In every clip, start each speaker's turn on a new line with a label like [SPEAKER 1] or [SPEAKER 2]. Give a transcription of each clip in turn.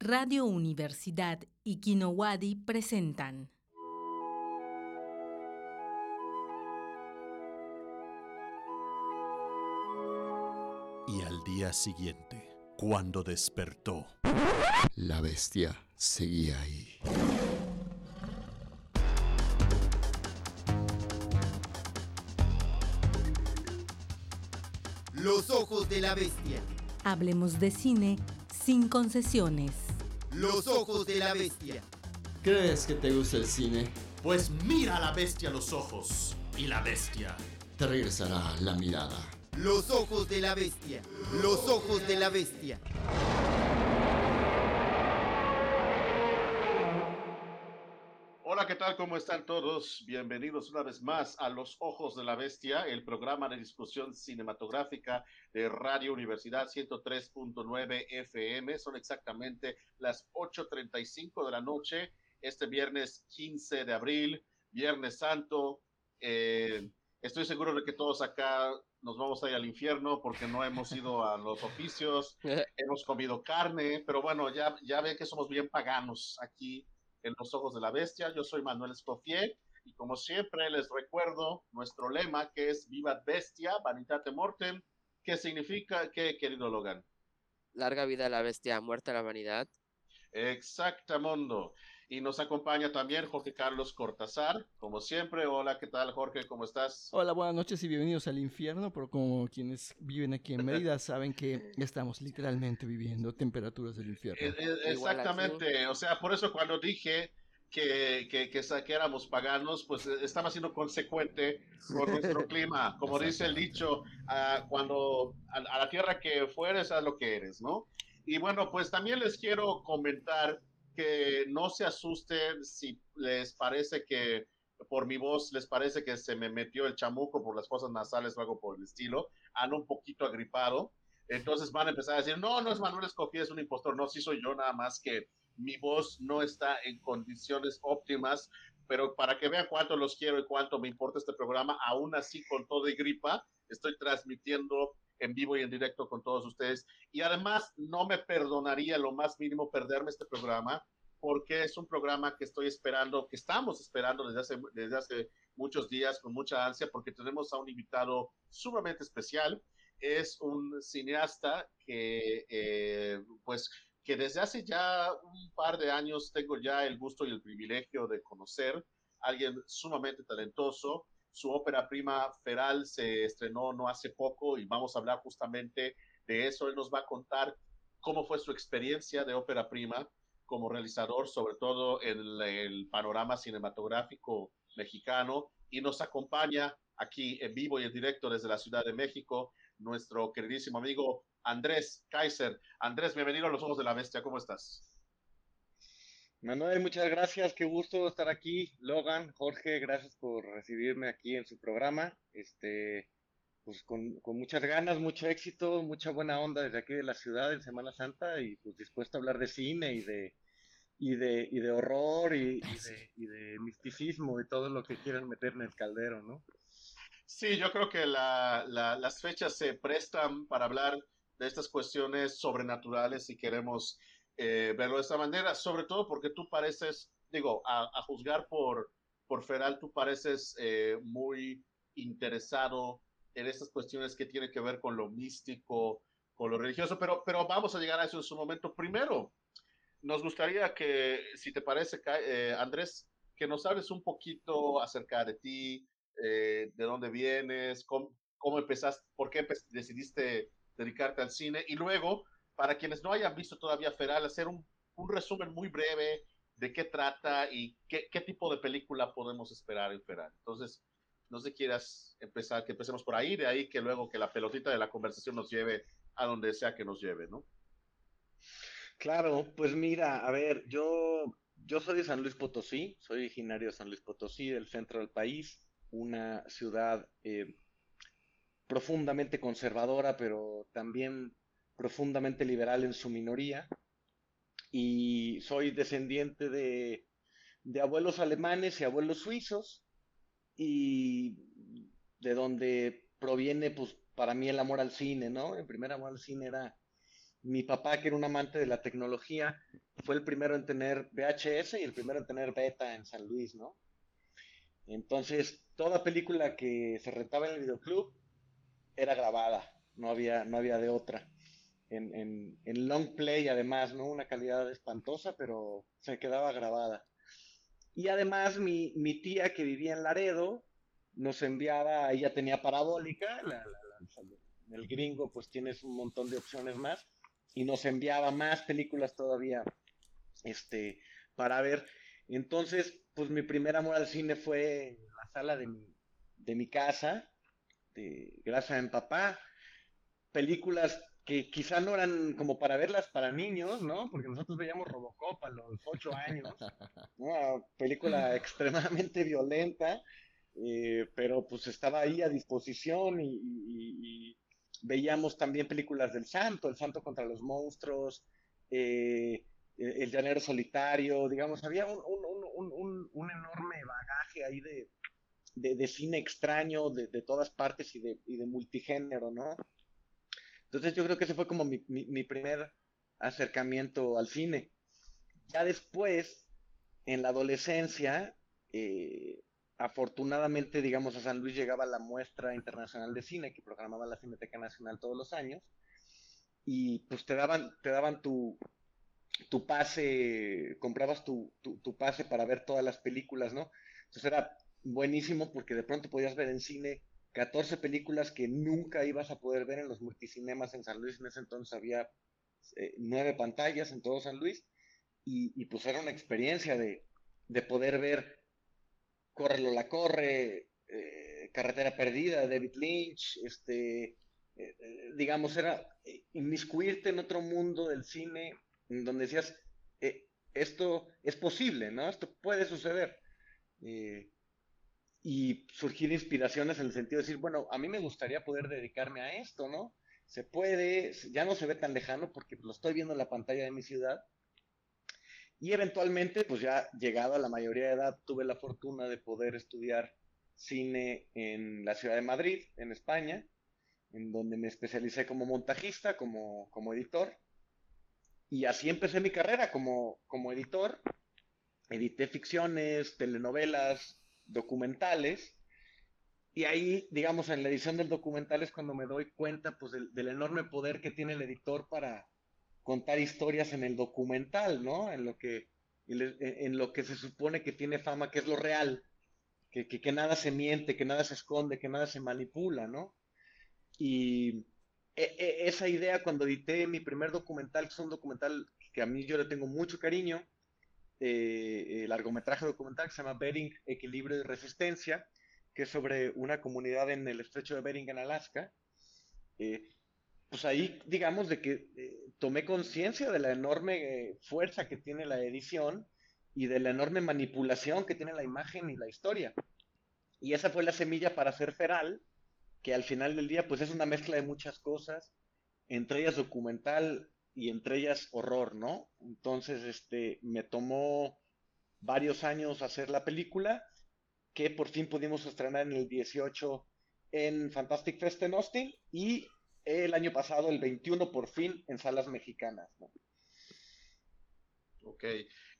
[SPEAKER 1] Radio Universidad y Kinowadi presentan.
[SPEAKER 2] Y al día siguiente, cuando despertó,
[SPEAKER 3] La bestia seguía ahí.
[SPEAKER 4] Los ojos de la bestia.
[SPEAKER 1] Hablemos de cine sin concesiones.
[SPEAKER 4] Los ojos de la bestia.
[SPEAKER 3] ¿Crees que te gusta el cine?
[SPEAKER 2] pues mira a la bestia a los ojos. Y la bestia
[SPEAKER 3] Te regresará la mirada.
[SPEAKER 4] Los ojos de la bestia. Los ojos de la bestia.
[SPEAKER 5] Hola, ¿qué tal? ¿Cómo están todos? Bienvenidos una vez más a Los Ojos de la Bestia, el programa de discusión cinematográfica de Radio Universidad 103.9 FM. Son exactamente las 8.35 de la noche, este viernes 15 de abril, Viernes Santo. Eh, estoy seguro de que todos acá nos vamos a ir al infierno porque no hemos ido a los oficios, hemos comido carne, pero bueno, ya, ya ven que somos bien paganos aquí en los ojos de la bestia. Yo soy Manuel Escofier y como siempre les recuerdo nuestro lema que es Viva Bestia, Vanitate Mortem, que significa que, querido Logan.
[SPEAKER 6] Larga vida a la bestia, muerta la vanidad.
[SPEAKER 5] Exactamundo. Y nos acompaña también Jorge Carlos Cortázar, como siempre. Hola, ¿qué tal Jorge? ¿Cómo estás?
[SPEAKER 7] Hola, buenas noches y bienvenidos al infierno, pero como quienes viven aquí en Mérida saben que estamos literalmente viviendo temperaturas del infierno.
[SPEAKER 5] Eh, eh, exactamente, o sea, por eso cuando dije que, que, que, que éramos paganos, pues eh, estaba siendo consecuente con nuestro clima. Como dice el dicho, ah, cuando a, a la tierra que fueres, haz lo que eres, ¿no? Y bueno, pues también les quiero comentar que no se asusten si les parece que por mi voz les parece que se me metió el chamuco por las fosas nasales o algo por el estilo. Ando un poquito agripado. Entonces van a empezar a decir, no, no es Manuel Escofier, es un impostor. No, sí soy yo, nada más que mi voz no está en condiciones óptimas. Pero para que vean cuánto los quiero y cuánto me importa este programa, aún así con todo y gripa, estoy transmitiendo en vivo y en directo con todos ustedes. Y además no me perdonaría lo más mínimo perderme este programa, porque es un programa que estoy esperando, que estamos esperando desde hace, desde hace muchos días con mucha ansia, porque tenemos a un invitado sumamente especial. Es un cineasta que, eh, pues, que desde hace ya un par de años tengo ya el gusto y el privilegio de conocer, alguien sumamente talentoso. Su ópera prima Feral se estrenó no hace poco y vamos a hablar justamente de eso. Él nos va a contar cómo fue su experiencia de ópera prima como realizador, sobre todo en el, panorama cinematográfico mexicano, y nos acompaña aquí en vivo y en directo desde la Ciudad de México nuestro queridísimo amigo Andrés Kaiser. Andrés, bienvenido a los Ojos de la Bestia, ¿cómo estás?
[SPEAKER 8] Manuel, muchas gracias, qué gusto estar aquí. Logan, Jorge, gracias por recibirme aquí en su programa. Este, pues con, muchas ganas, mucho éxito, mucha buena onda desde aquí de la ciudad en Semana Santa y pues dispuesto a hablar de cine y de y de, y de horror y, y de, y de misticismo y todo lo que quieran meter en el caldero, ¿no?
[SPEAKER 5] Sí, yo creo que la, la, las fechas se prestan para hablar de estas cuestiones sobrenaturales si queremos eh, verlo de esta manera, sobre todo porque tú pareces, digo, a, juzgar por, por Feral, tú pareces eh, muy interesado en estas cuestiones que tienen que ver con lo místico, con lo religioso, pero, pero vamos a llegar a eso en su momento. Primero, nos gustaría que, si te parece, eh, Andrés, que nos hables un poquito acerca de ti, de dónde vienes, cómo, cómo empezaste, por qué decidiste dedicarte al cine y luego, para quienes no hayan visto todavía Feral, hacer un, resumen muy breve de qué trata y qué, tipo de película podemos esperar en Feral. Entonces, no sé quieras empezar, que empecemos por ahí, de ahí que luego que la pelotita de la conversación nos lleve a donde sea que nos lleve, ¿no?
[SPEAKER 8] Claro, pues mira, a ver, yo, yo soy de San Luis Potosí, soy originario de San Luis Potosí, del centro del país, una ciudad eh, profundamente conservadora, pero también profundamente liberal en su minoría. Y soy descendiente de, abuelos alemanes y abuelos suizos, y de donde proviene, pues, para mí el amor al cine, ¿no? El primer amor al cine era mi papá, que era un amante de la tecnología, fue el primero en tener VHS y el primero en tener beta en San Luis, ¿no? Entonces, toda película que se rentaba en el videoclub era grabada, no había, no había de otra. En, en, en long play, además, ¿no? Una calidad espantosa, pero se quedaba grabada. Y además, mi, mi tía que vivía en Laredo nos enviaba, ella tenía parabólica, la, el gringo pues tienes un montón de opciones más, y nos enviaba más películas todavía este, para ver. Entonces, pues mi primer amor al cine fue en la sala de mi, de mi casa, de Gracias a mi papá. Películas que quizá no eran como para verlas para niños, ¿no? Porque nosotros veíamos Robocop a los ocho años. Una película extremadamente violenta, eh, pero pues estaba ahí a disposición y, veíamos también películas del Santo, El Santo contra los monstruos, eh, El Llanero Solitario, digamos, había un, un enorme bagaje ahí de, de, cine extraño de, de, todas partes y de, y de multigénero, ¿no? Entonces yo creo que ese fue como mi, mi, primer acercamiento al cine. Ya después, en la adolescencia, eh, afortunadamente, digamos, a San Luis llegaba la muestra internacional de cine que programaba la Cineteca Nacional todos los años y pues te daban, te daban tu, tu pase, comprabas tu, tu, tu, pase para ver todas las películas, ¿no? Entonces era buenísimo porque de pronto podías ver en cine 14 películas que nunca ibas a poder ver en los multicinemas en San Luis. En ese entonces había eh, nueve pantallas en todo San Luis y, y pues era una experiencia de, de poder ver Córrelo la Corre, eh, Carretera Perdida, David Lynch, este, eh, digamos, era inmiscuirte en otro mundo del cine en donde decías, esto es posible, ¿no? Esto puede suceder y surgir inspiraciones en el sentido de decir, bueno, a mí me gustaría poder dedicarme a esto, ¿no? Se puede, ya no se ve tan lejano porque lo estoy viendo en la pantalla de mi ciudad. Y eventualmente, pues ya llegado a la mayoría de edad, tuve la fortuna de poder estudiar cine en la ciudad de Madrid, en España, en donde me especialicé como montajista, como, como editor. Y así empecé mi carrera como, como editor. Edité ficciones, telenovelas, documentales. Y ahí, digamos, en la edición del documental es cuando me doy cuenta pues, del, enorme poder que tiene el editor para contar historias en el documental, ¿no? En lo que, en lo que se supone que tiene fama, que es lo real, que, que, nada se miente, que nada se esconde, que nada se manipula, ¿no? Y e, e, esa idea cuando edité mi primer documental, que es un documental que a mí yo le tengo mucho cariño, eh, largometraje documental que se llama Bering, Equilibrio y Resistencia, que es sobre una comunidad en el estrecho de Bering, en Alaska. Eh, pues ahí, digamos, de que eh, tomé conciencia de la enorme eh, fuerza que tiene la edición y de la enorme manipulación que tiene la imagen y la historia. Y esa fue la semilla para hacer Feral, que al final del día, pues es una mezcla de muchas cosas, entre ellas documental, y entre ellas horror, ¿no? Entonces, este, me tomó varios años hacer la película, que por fin pudimos estrenar en el 18 en Fantastic Fest en Austin y el año pasado, el 21, por fin en salas mexicanas, ¿no?
[SPEAKER 5] Ok.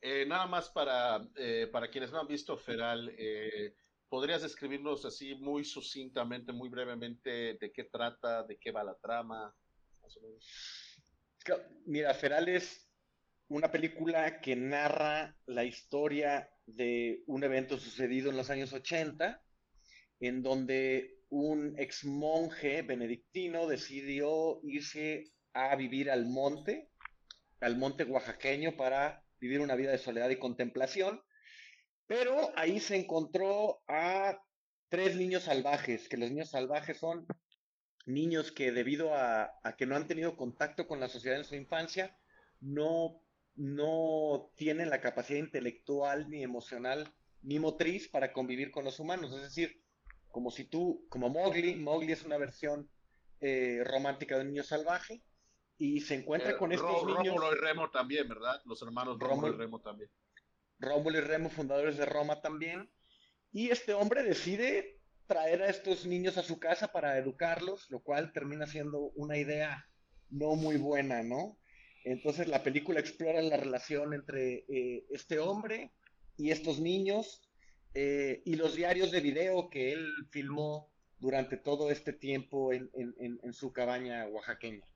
[SPEAKER 5] Eh, nada más para, eh, para quienes no han visto Feral, eh, ¿podrías describirnos así muy sucintamente, muy brevemente, de qué trata, de qué va la trama? Más o menos.
[SPEAKER 8] Mira, Feral es una película que narra la historia de un evento sucedido en los años 80, en donde un ex monje benedictino decidió irse a vivir al monte, al monte oaxaqueño, para vivir una vida de soledad y contemplación. Pero ahí se encontró a tres niños salvajes, que los niños salvajes son niños que debido a, que no han tenido contacto con la sociedad en su infancia, no, no tienen la capacidad intelectual ni emocional ni motriz para convivir con los humanos. Es decir, como si tú, como Mowgli, Mowgli es una versión eh, romántica de un niño salvaje y se encuentra con estos niños.
[SPEAKER 5] Rómulo y Remo también, ¿verdad? Los hermanos Rómulo, y Remo también.
[SPEAKER 8] Rómulo y Remo, fundadores de Roma también. Y este hombre decide traer a estos niños a su casa para educarlos, lo cual termina siendo una idea no muy buena, ¿no? Entonces la película explora la relación entre eh, este hombre y estos niños eh, y los diarios de video que él filmó durante todo este tiempo en, su cabaña oaxaqueña.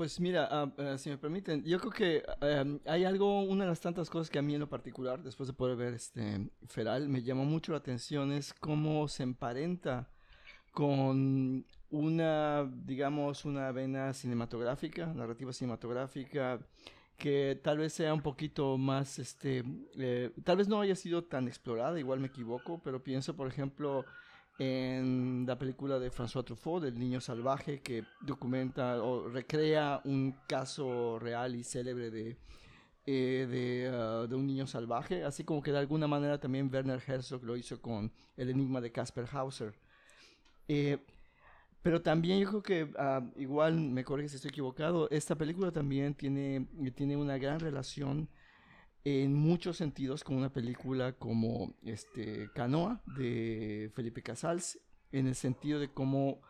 [SPEAKER 7] Pues mira, ah, si me permiten, yo creo que em, hay algo, una de las tantas cosas que a mí en lo particular, después de poder ver este Feral, me llamó mucho la atención es cómo se emparenta con una, digamos, una vena cinematográfica, narrativa cinematográfica, que tal vez sea un poquito más, este, eh, tal vez no haya sido tan explorada, igual me equivoco, pero pienso, por ejemplo, en la película de François Truffaut, del niño salvaje, que documenta o recrea un caso real y célebre de, eh, de, ah, de, un niño salvaje, así como que de alguna manera también Werner Herzog lo hizo con El enigma de Casper Hauser. Eh, pero también yo creo que, ah, igual me corrige si estoy equivocado, esta película también tiene, tiene una gran relación en muchos sentidos con una película como este, Canoa de Felipe Casals, en el sentido de cómo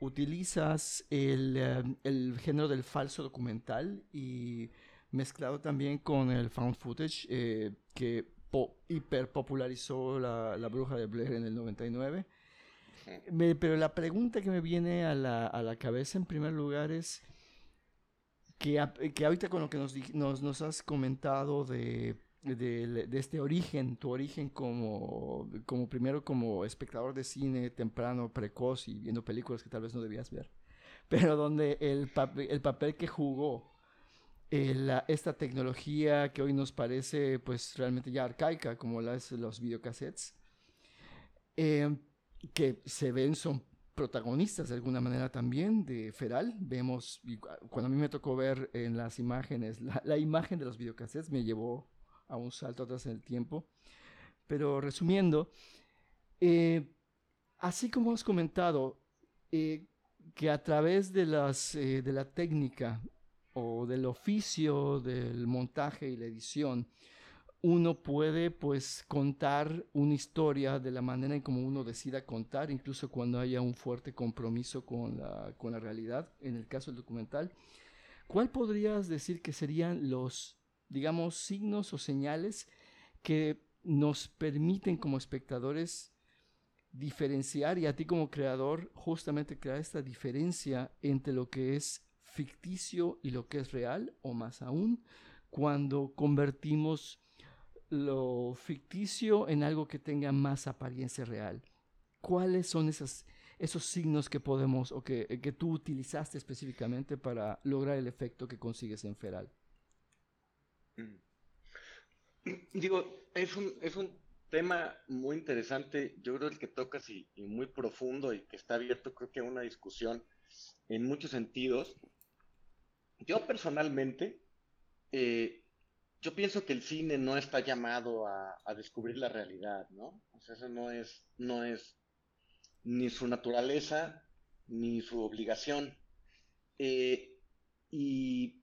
[SPEAKER 7] utilizas el, eh, el género del falso documental y mezclado también con el found footage eh, que hiper popularizó la, la Bruja de Blair en el 99 pero la pregunta que me viene a la, a la cabeza en primer lugar es que, que ahorita con lo que nos, nos, nos has comentado de, de, de, este origen, tu origen como, como primero como espectador de cine temprano, precoz y viendo películas que tal vez no debías ver, pero donde el, el papel que jugó eh, esta tecnología que hoy nos parece pues realmente ya arcaica como las, los videocassettes, eh, que se ven son protagonistas de alguna manera también de Feral. Vemos, cuando a mí me tocó ver en las imágenes, la, imagen de los videocassettes me llevó a un salto atrás en el tiempo. Pero resumiendo, eh, así como has comentado, eh, que a través de, las, eh, de la técnica o del oficio del montaje y la edición, uno puede pues contar una historia de la manera en como uno decida contar, incluso cuando haya un fuerte compromiso con la, con la realidad, en el caso del documental. ¿Cuál podrías decir que serían los, digamos, signos o señales que nos permiten como espectadores diferenciar y a ti como creador justamente crear esta diferencia entre lo que es ficticio y lo que es real, o más aún, cuando convertimos lo ficticio en algo que tenga más apariencia real. ¿Cuáles son esos signos que podemos o que, que, tú utilizaste específicamente para lograr el efecto que consigues en Feral?
[SPEAKER 8] Mm. Digo, es un, es un tema muy interesante, yo creo el que tocas y, muy profundo y que está abierto creo que a una discusión en muchos sentidos. Yo personalmente eh, yo pienso que el cine no está llamado a, descubrir la realidad, ¿no? O sea, eso no es, no es ni su naturaleza ni su obligación. Eh, y,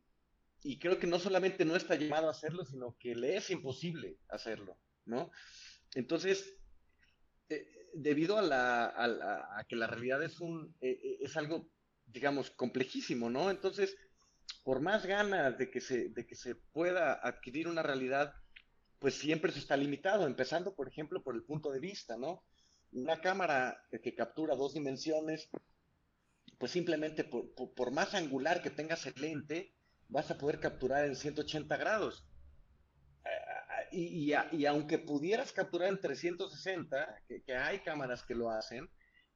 [SPEAKER 8] creo que no solamente no está llamado a hacerlo, sino que le es imposible hacerlo, ¿no? Entonces, eh, debido a, la, que la realidad es, un, eh, es algo, digamos, complejísimo, ¿no? Entonces, por más ganas de que se, de que se pueda adquirir una realidad, pues siempre se está limitado, empezando, por ejemplo, por el punto de vista, ¿no? Una cámara que captura dos dimensiones, pues simplemente por, más angular que tengas el lente, vas a poder capturar en 180 grados. Y, y, aunque pudieras capturar en 360, que, hay cámaras que lo hacen,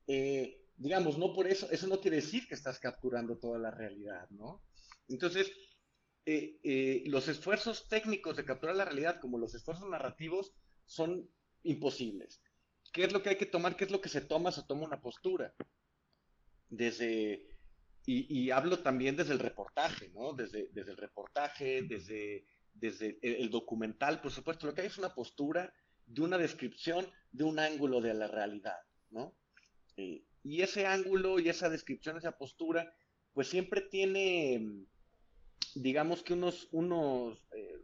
[SPEAKER 8] eh, digamos, no por eso, eso no quiere decir que estás capturando toda la realidad, ¿no? Entonces, eh, eh, los esfuerzos técnicos de capturar la realidad, como los esfuerzos narrativos, son imposibles. ¿Qué es lo que hay que tomar? ¿Qué es lo que se toma? Se toma una postura. Desde, y, hablo también desde el reportaje, ¿no? Desde, desde el reportaje, desde, desde el, documental, por supuesto, lo que hay es una postura de una descripción de un ángulo de la realidad, ¿no? Eh, y ese ángulo y esa descripción, esa postura, pues siempre tiene digamos que unos, unos eh,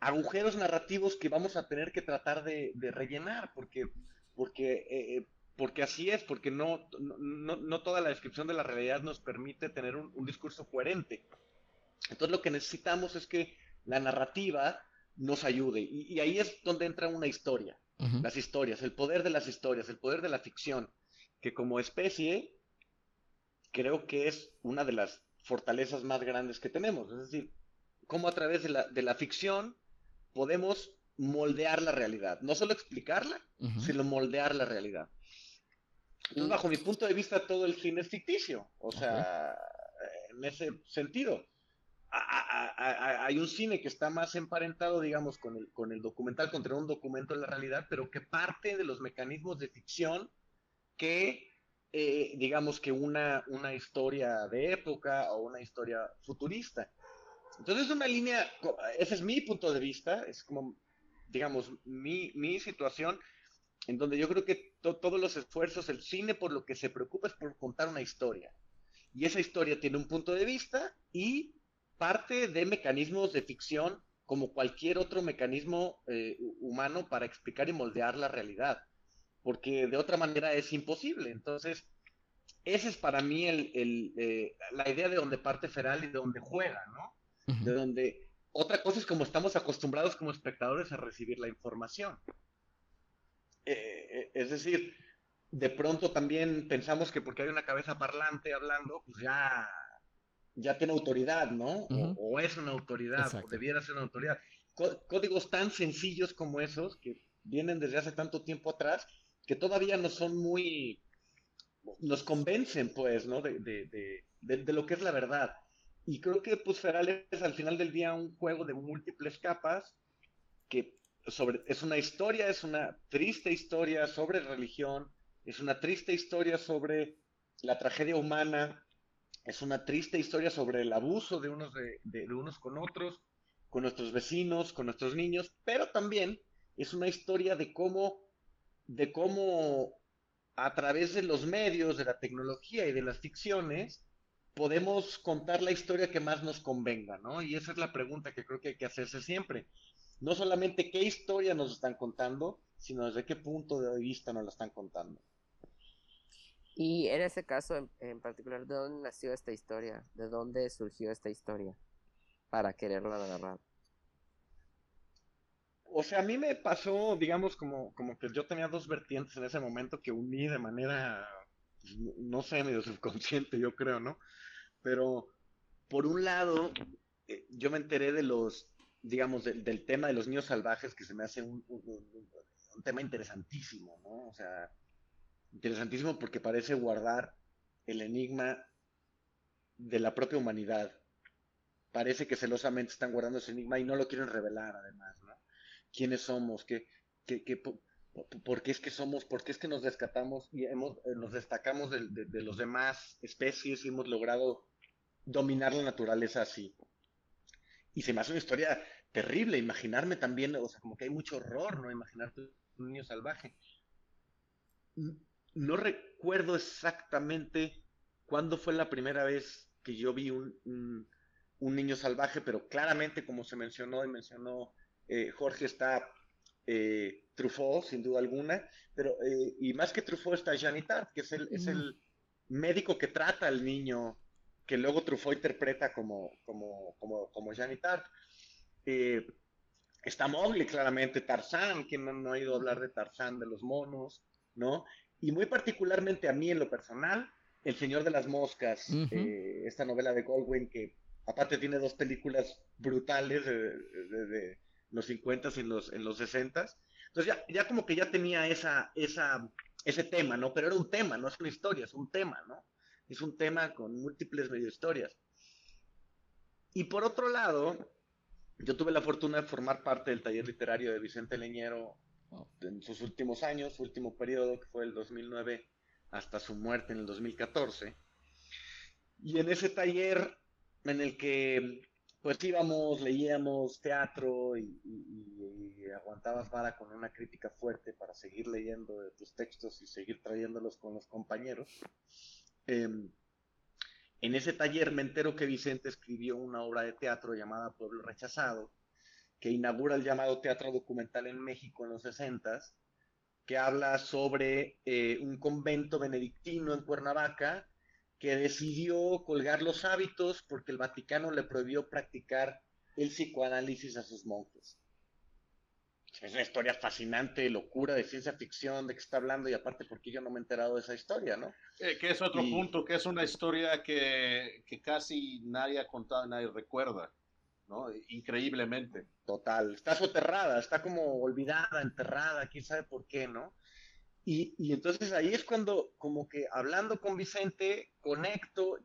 [SPEAKER 8] agujeros narrativos que vamos a tener que tratar de, rellenar, porque, porque eh, porque así es, porque no, no, no, toda la descripción de la realidad nos permite tener un, discurso coherente. Entonces lo que necesitamos es que la narrativa nos ayude. Y, ahí es donde entra una historia, las historias, el poder de las historias, el poder de la ficción, que como especie creo que es una de las fortalezas más grandes que tenemos. Es decir, cómo a través de la, de la ficción podemos moldear la realidad. No solo explicarla, sino moldear la realidad. Entonces, bajo mi punto de vista, todo el cine es ficticio. O sea, en ese sentido. hay un cine que está más emparentado, digamos, con el, con el documental, contra un documento de la realidad, pero que parte de los mecanismos de ficción que, eh, digamos, que una, una historia de época o una historia futurista. Entonces, es una línea, ese es mi punto de vista, es como, digamos, mi, mi situación en donde yo creo que todos los esfuerzos, el cine por lo que se preocupa es por contar una historia. Y esa historia tiene un punto de vista y parte de mecanismos de ficción como cualquier otro mecanismo eh, humano para explicar y moldear la realidad, porque de otra manera es imposible. Entonces, esa es para mí el, eh, la idea de donde parte Feral y de donde juega, ¿no? De donde otra cosa es como estamos acostumbrados como espectadores a recibir la información. Eh, es decir, de pronto también pensamos que porque hay una cabeza parlante hablando, pues ya, ya tiene autoridad, ¿no? o, es una autoridad, o debiera ser una autoridad. Códigos tan sencillos como esos, que vienen desde hace tanto tiempo atrás, que todavía no son muy, nos convencen, pues, ¿no? De, de, de, lo que es la verdad. Y creo que, pues, Feral es al final del día un juego de múltiples capas que es una historia, es una triste historia sobre religión, es una triste historia sobre la tragedia humana, es una triste historia sobre el abuso de unos, de, unos con otros, con nuestros vecinos, con nuestros niños, pero también es una historia de cómo, de cómo a través de los medios, de la tecnología y de las ficciones, podemos contar la historia que más nos convenga, ¿no? Y esa es la pregunta que creo que hay que hacerse siempre no solamente qué historia nos están contando, sino desde qué punto de vista nos la están contando.
[SPEAKER 6] Y en ese caso en, particular, ¿de dónde nació esta historia? ¿De dónde surgió esta historia para quererla narrar?
[SPEAKER 8] O sea, a mí me pasó, digamos, como, como que yo tenía dos vertientes en ese momento que uní de manera, pues, no sé, medio subconsciente, yo creo, ¿no? Pero, por un lado, eh, yo me enteré de los digamos, del, tema de los niños salvajes, que se me hace un, tema interesantísimo, ¿no? O sea, interesantísimo porque parece guardar el enigma de la propia humanidad. Parece que celosamente están guardando ese enigma y no lo quieren revelar, además, ¿no? ¿Quiénes somos? ¿Qué, qué, qué por, qué es que somos? ¿Por qué es que nos descatamos y hemos, eh, nos destacamos de, de los demás especies y hemos logrado dominar la naturaleza así? Y se me hace una historia terrible, imaginarme también, o sea, como que hay mucho horror, ¿no? Imaginarte un niño salvaje. No recuerdo exactamente cuándo fue la primera vez que yo vi un, niño salvaje, pero claramente, como se mencionó y mencionó eh, Jorge, está eh, Truffaut, sin duda alguna, pero, eh, y más que Truffaut está Janitard, que es el, es el médico que trata al niño que luego Truffaut interpreta como, como, como, como Janitard. Eh, está Mowgli, claramente, Tarzán, quien no, ha ido a hablar de Tarzán, de los monos, ¿no? Y muy particularmente a mí en lo personal, El Señor de las Moscas, eh, esta novela de Goldwyn que aparte tiene dos películas brutales de, los 50 y en los, en los 60 Entonces ya, ya como que ya tenía esa, esa, ese tema, ¿no? Pero era un tema, no es una historia, es un tema, ¿no? es un tema con múltiples medio historias. Y por otro lado, yo tuve la fortuna de formar parte del taller literario de Vicente Leñero en sus últimos años, su último periodo, que fue el 2009 hasta su muerte en el 2014. Y en ese taller en el que pues íbamos, leíamos teatro y, aguantabas vara con una crítica fuerte para seguir leyendo de tus textos y seguir trayéndolos con los compañeros. Em, en ese taller me entero que Vicente escribió una obra de teatro llamada Pueblo Rechazado, que inaugura el llamado teatro documental en México en los 60 que habla sobre eh, un convento benedictino en Cuernavaca que decidió colgar los hábitos porque el Vaticano le prohibió practicar el psicoanálisis a sus monjes. Es una historia fascinante, locura, de ciencia ficción, de qué está hablando, y aparte, porque yo no me he enterado de esa historia, no?
[SPEAKER 5] Eh, que es otro punto, que es una historia que, que, casi nadie ha contado nadie recuerda, ¿no? Increíblemente.
[SPEAKER 8] Total, está soterrada, está como olvidada, enterrada, quién sabe por qué, ¿no? Y, y entonces ahí es cuando, como que hablando con Vicente, conecto,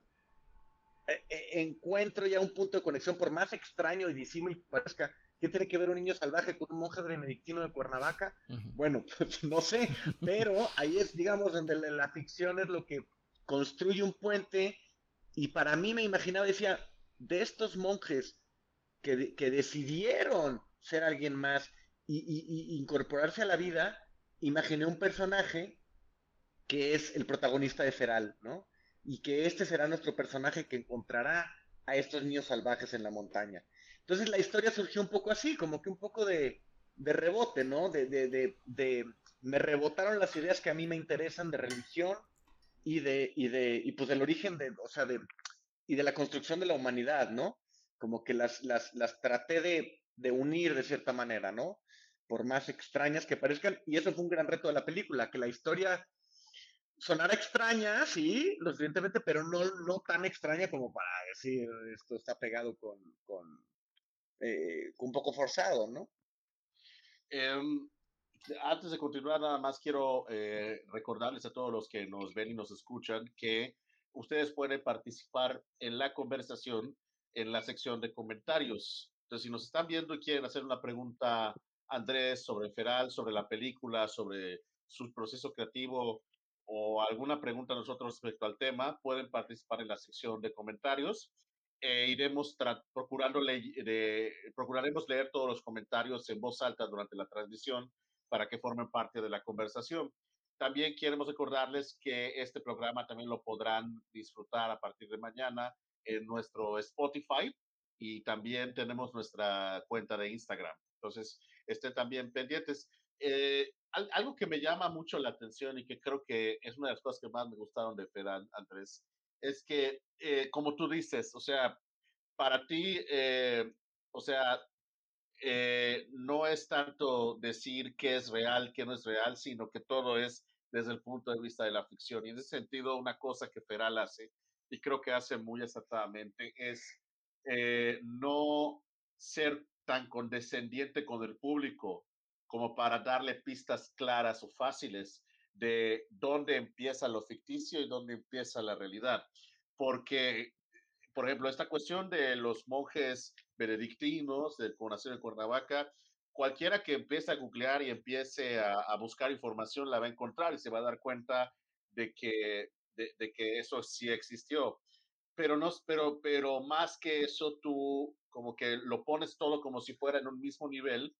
[SPEAKER 8] eh, eh, encuentro ya un punto de conexión, por más extraño y disímil que parezca, ¿Qué tiene que ver un niño salvaje con un monje benedictino de Cuernavaca? Bueno, pues no sé, pero ahí es, digamos, donde la, ficción es lo que construye un puente y para mí me imaginaba, decía, de estos monjes que, decidieron ser alguien más y, incorporarse a la vida, imaginé un personaje que es el protagonista de Feral, ¿no? Y que este será nuestro personaje que encontrará a estos niños salvajes en la montaña. Entonces la historia surgió un poco así, como que un poco de, rebote, ¿no? De, de, de, me rebotaron las ideas que a mí me interesan de religión y de, y de, y pues del origen de, o sea, de, y de la construcción de la humanidad, ¿no? Como que las, las, las traté de, de unir de cierta manera, ¿no? Por más extrañas que parezcan, y eso fue un gran reto de la película, que la historia sonara extraña, sí, lo evidentemente, pero no, no tan extraña como para decir esto está pegado con, con, eh, un poco forzado, ¿no?
[SPEAKER 5] Em, antes de continuar, nada más quiero eh, recordarles a todos los que nos ven y nos escuchan que ustedes pueden participar en la conversación en la sección de comentarios. Entonces, si nos están viendo y quieren hacer una pregunta Andrés sobre Feral, sobre la película, sobre su proceso creativo o alguna pregunta a nosotros respecto al tema, pueden participar en la sección de comentarios eh, iremos procurando de, procuraremos leer todos los comentarios en voz alta durante la transmisión para que formen parte de la conversación. También queremos recordarles que este programa también lo podrán disfrutar a partir de mañana en nuestro Spotify y también tenemos nuestra cuenta de Instagram. Entonces, estén también pendientes. Eh, algo que me llama mucho la atención y que creo que es una de las cosas que más me gustaron de Fedal, Andrés, es que, eh, como tú dices, o sea, para ti, eh, o sea, eh, no es tanto decir qué es real, qué no es real, sino que todo es desde el punto de vista de la ficción. Y en ese sentido, una cosa que Feral hace, y creo que hace muy acertadamente, es no ser tan condescendiente con el público como para darle pistas claras o fáciles, de dónde empieza lo ficticio y dónde empieza la realidad. Porque, por ejemplo, esta cuestión de los monjes benedictinos del Conación de Cuernavaca, cualquiera que empiece a googlear y empiece a, buscar información la va a encontrar y se va a dar cuenta de que, de, que eso sí existió. Pero, no, pero, pero más que eso, tú como que lo pones todo como si fuera en un mismo nivel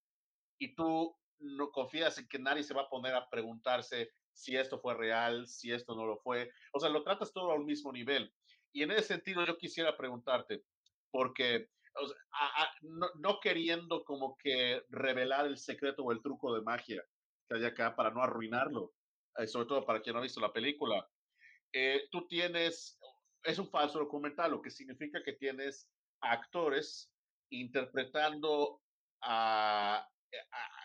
[SPEAKER 5] y tú no confías en que nadie se va a poner a preguntarse si esto fue real, si esto no lo fue. O sea, lo tratas todo al mismo nivel. Y en ese sentido yo quisiera preguntarte, porque no, queriendo como que revelar el secreto o el truco de magia que hay acá para no arruinarlo, eh, sobre todo para quien no ha visto la película, eh, tú tienes, es un falso documental, lo que significa que tienes actores interpretando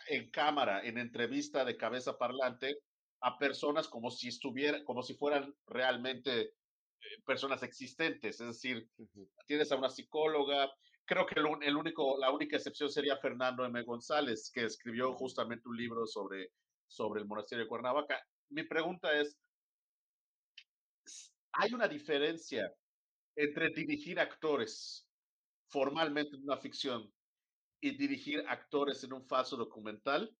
[SPEAKER 5] en cámara, en entrevista de cabeza parlante, a personas como si estuviera, como si fueran realmente eh, personas existentes. Es decir, tienes a una psicóloga. Creo que el, único, la única excepción sería Fernando M. González, que escribió justamente un libro sobre, sobre el monasterio de Cuernavaca. Mi pregunta es, ¿hay una diferencia entre dirigir actores formalmente en una ficción y dirigir actores en un falso documental?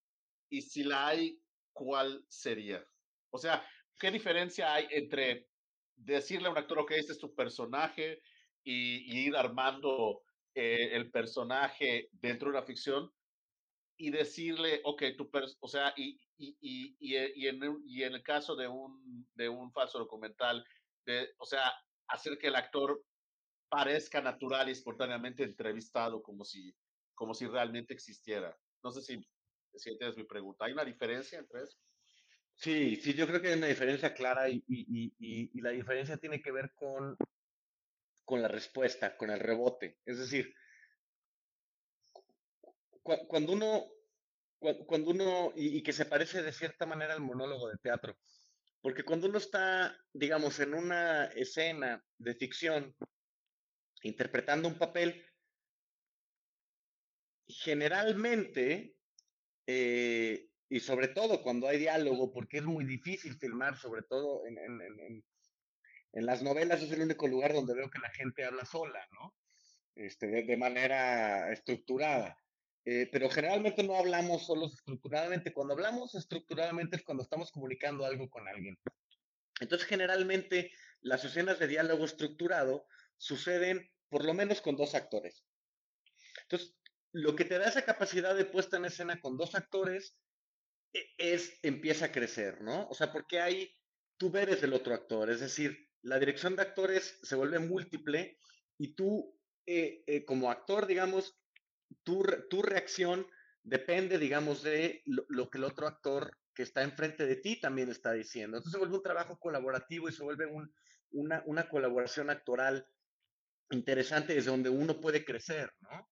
[SPEAKER 5] Y si la hay, ¿cuál sería? O sea, ¿qué diferencia hay entre decirle a un actor, ok, este es tu personaje y, ir armando eh, el personaje dentro de una ficción y decirle, ok, tu o sea, y, y, y, y, en, y en el caso de un, de un falso documental, de, o sea, hacer que el actor parezca natural y espontáneamente entrevistado como si, como si realmente existiera. No sé si si entiendes mi pregunta. ¿Hay una diferencia entre eso?
[SPEAKER 8] Sí, sí, yo creo que hay una diferencia clara y, y- y- y- la diferencia tiene que ver con, con la respuesta, con el rebote. Es decir, cua- cuando uno, cua- cuando uno, y que se parece de cierta manera al monólogo de teatro, porque cuando uno está, digamos, en una escena de ficción, interpretando un papel, generalmente, eh, y sobre todo cuando hay diálogo, porque es muy difícil filmar, sobre todo en, las novelas es el único lugar donde veo que la gente habla sola, ¿no? Este, de, manera estructurada. Eh, pero generalmente no hablamos solo estructuradamente. Cuando hablamos estructuradamente es cuando estamos comunicando algo con alguien. Entonces, generalmente las escenas de diálogo estructurado suceden por lo menos con dos actores. Entonces, lo que te da esa capacidad de puesta en escena con dos actores e- es, empieza a crecer, ¿no? O sea, porque hay, tú eres el otro actor, es decir, la dirección de actores se vuelve múltiple y tú, eh, eh, como actor, digamos, tu, tu reacción depende, digamos, de lo, que el otro actor que está enfrente de ti también está diciendo. Entonces se vuelve un trabajo colaborativo y se vuelve un- una, una colaboración actoral interesante desde donde uno puede crecer, ¿no?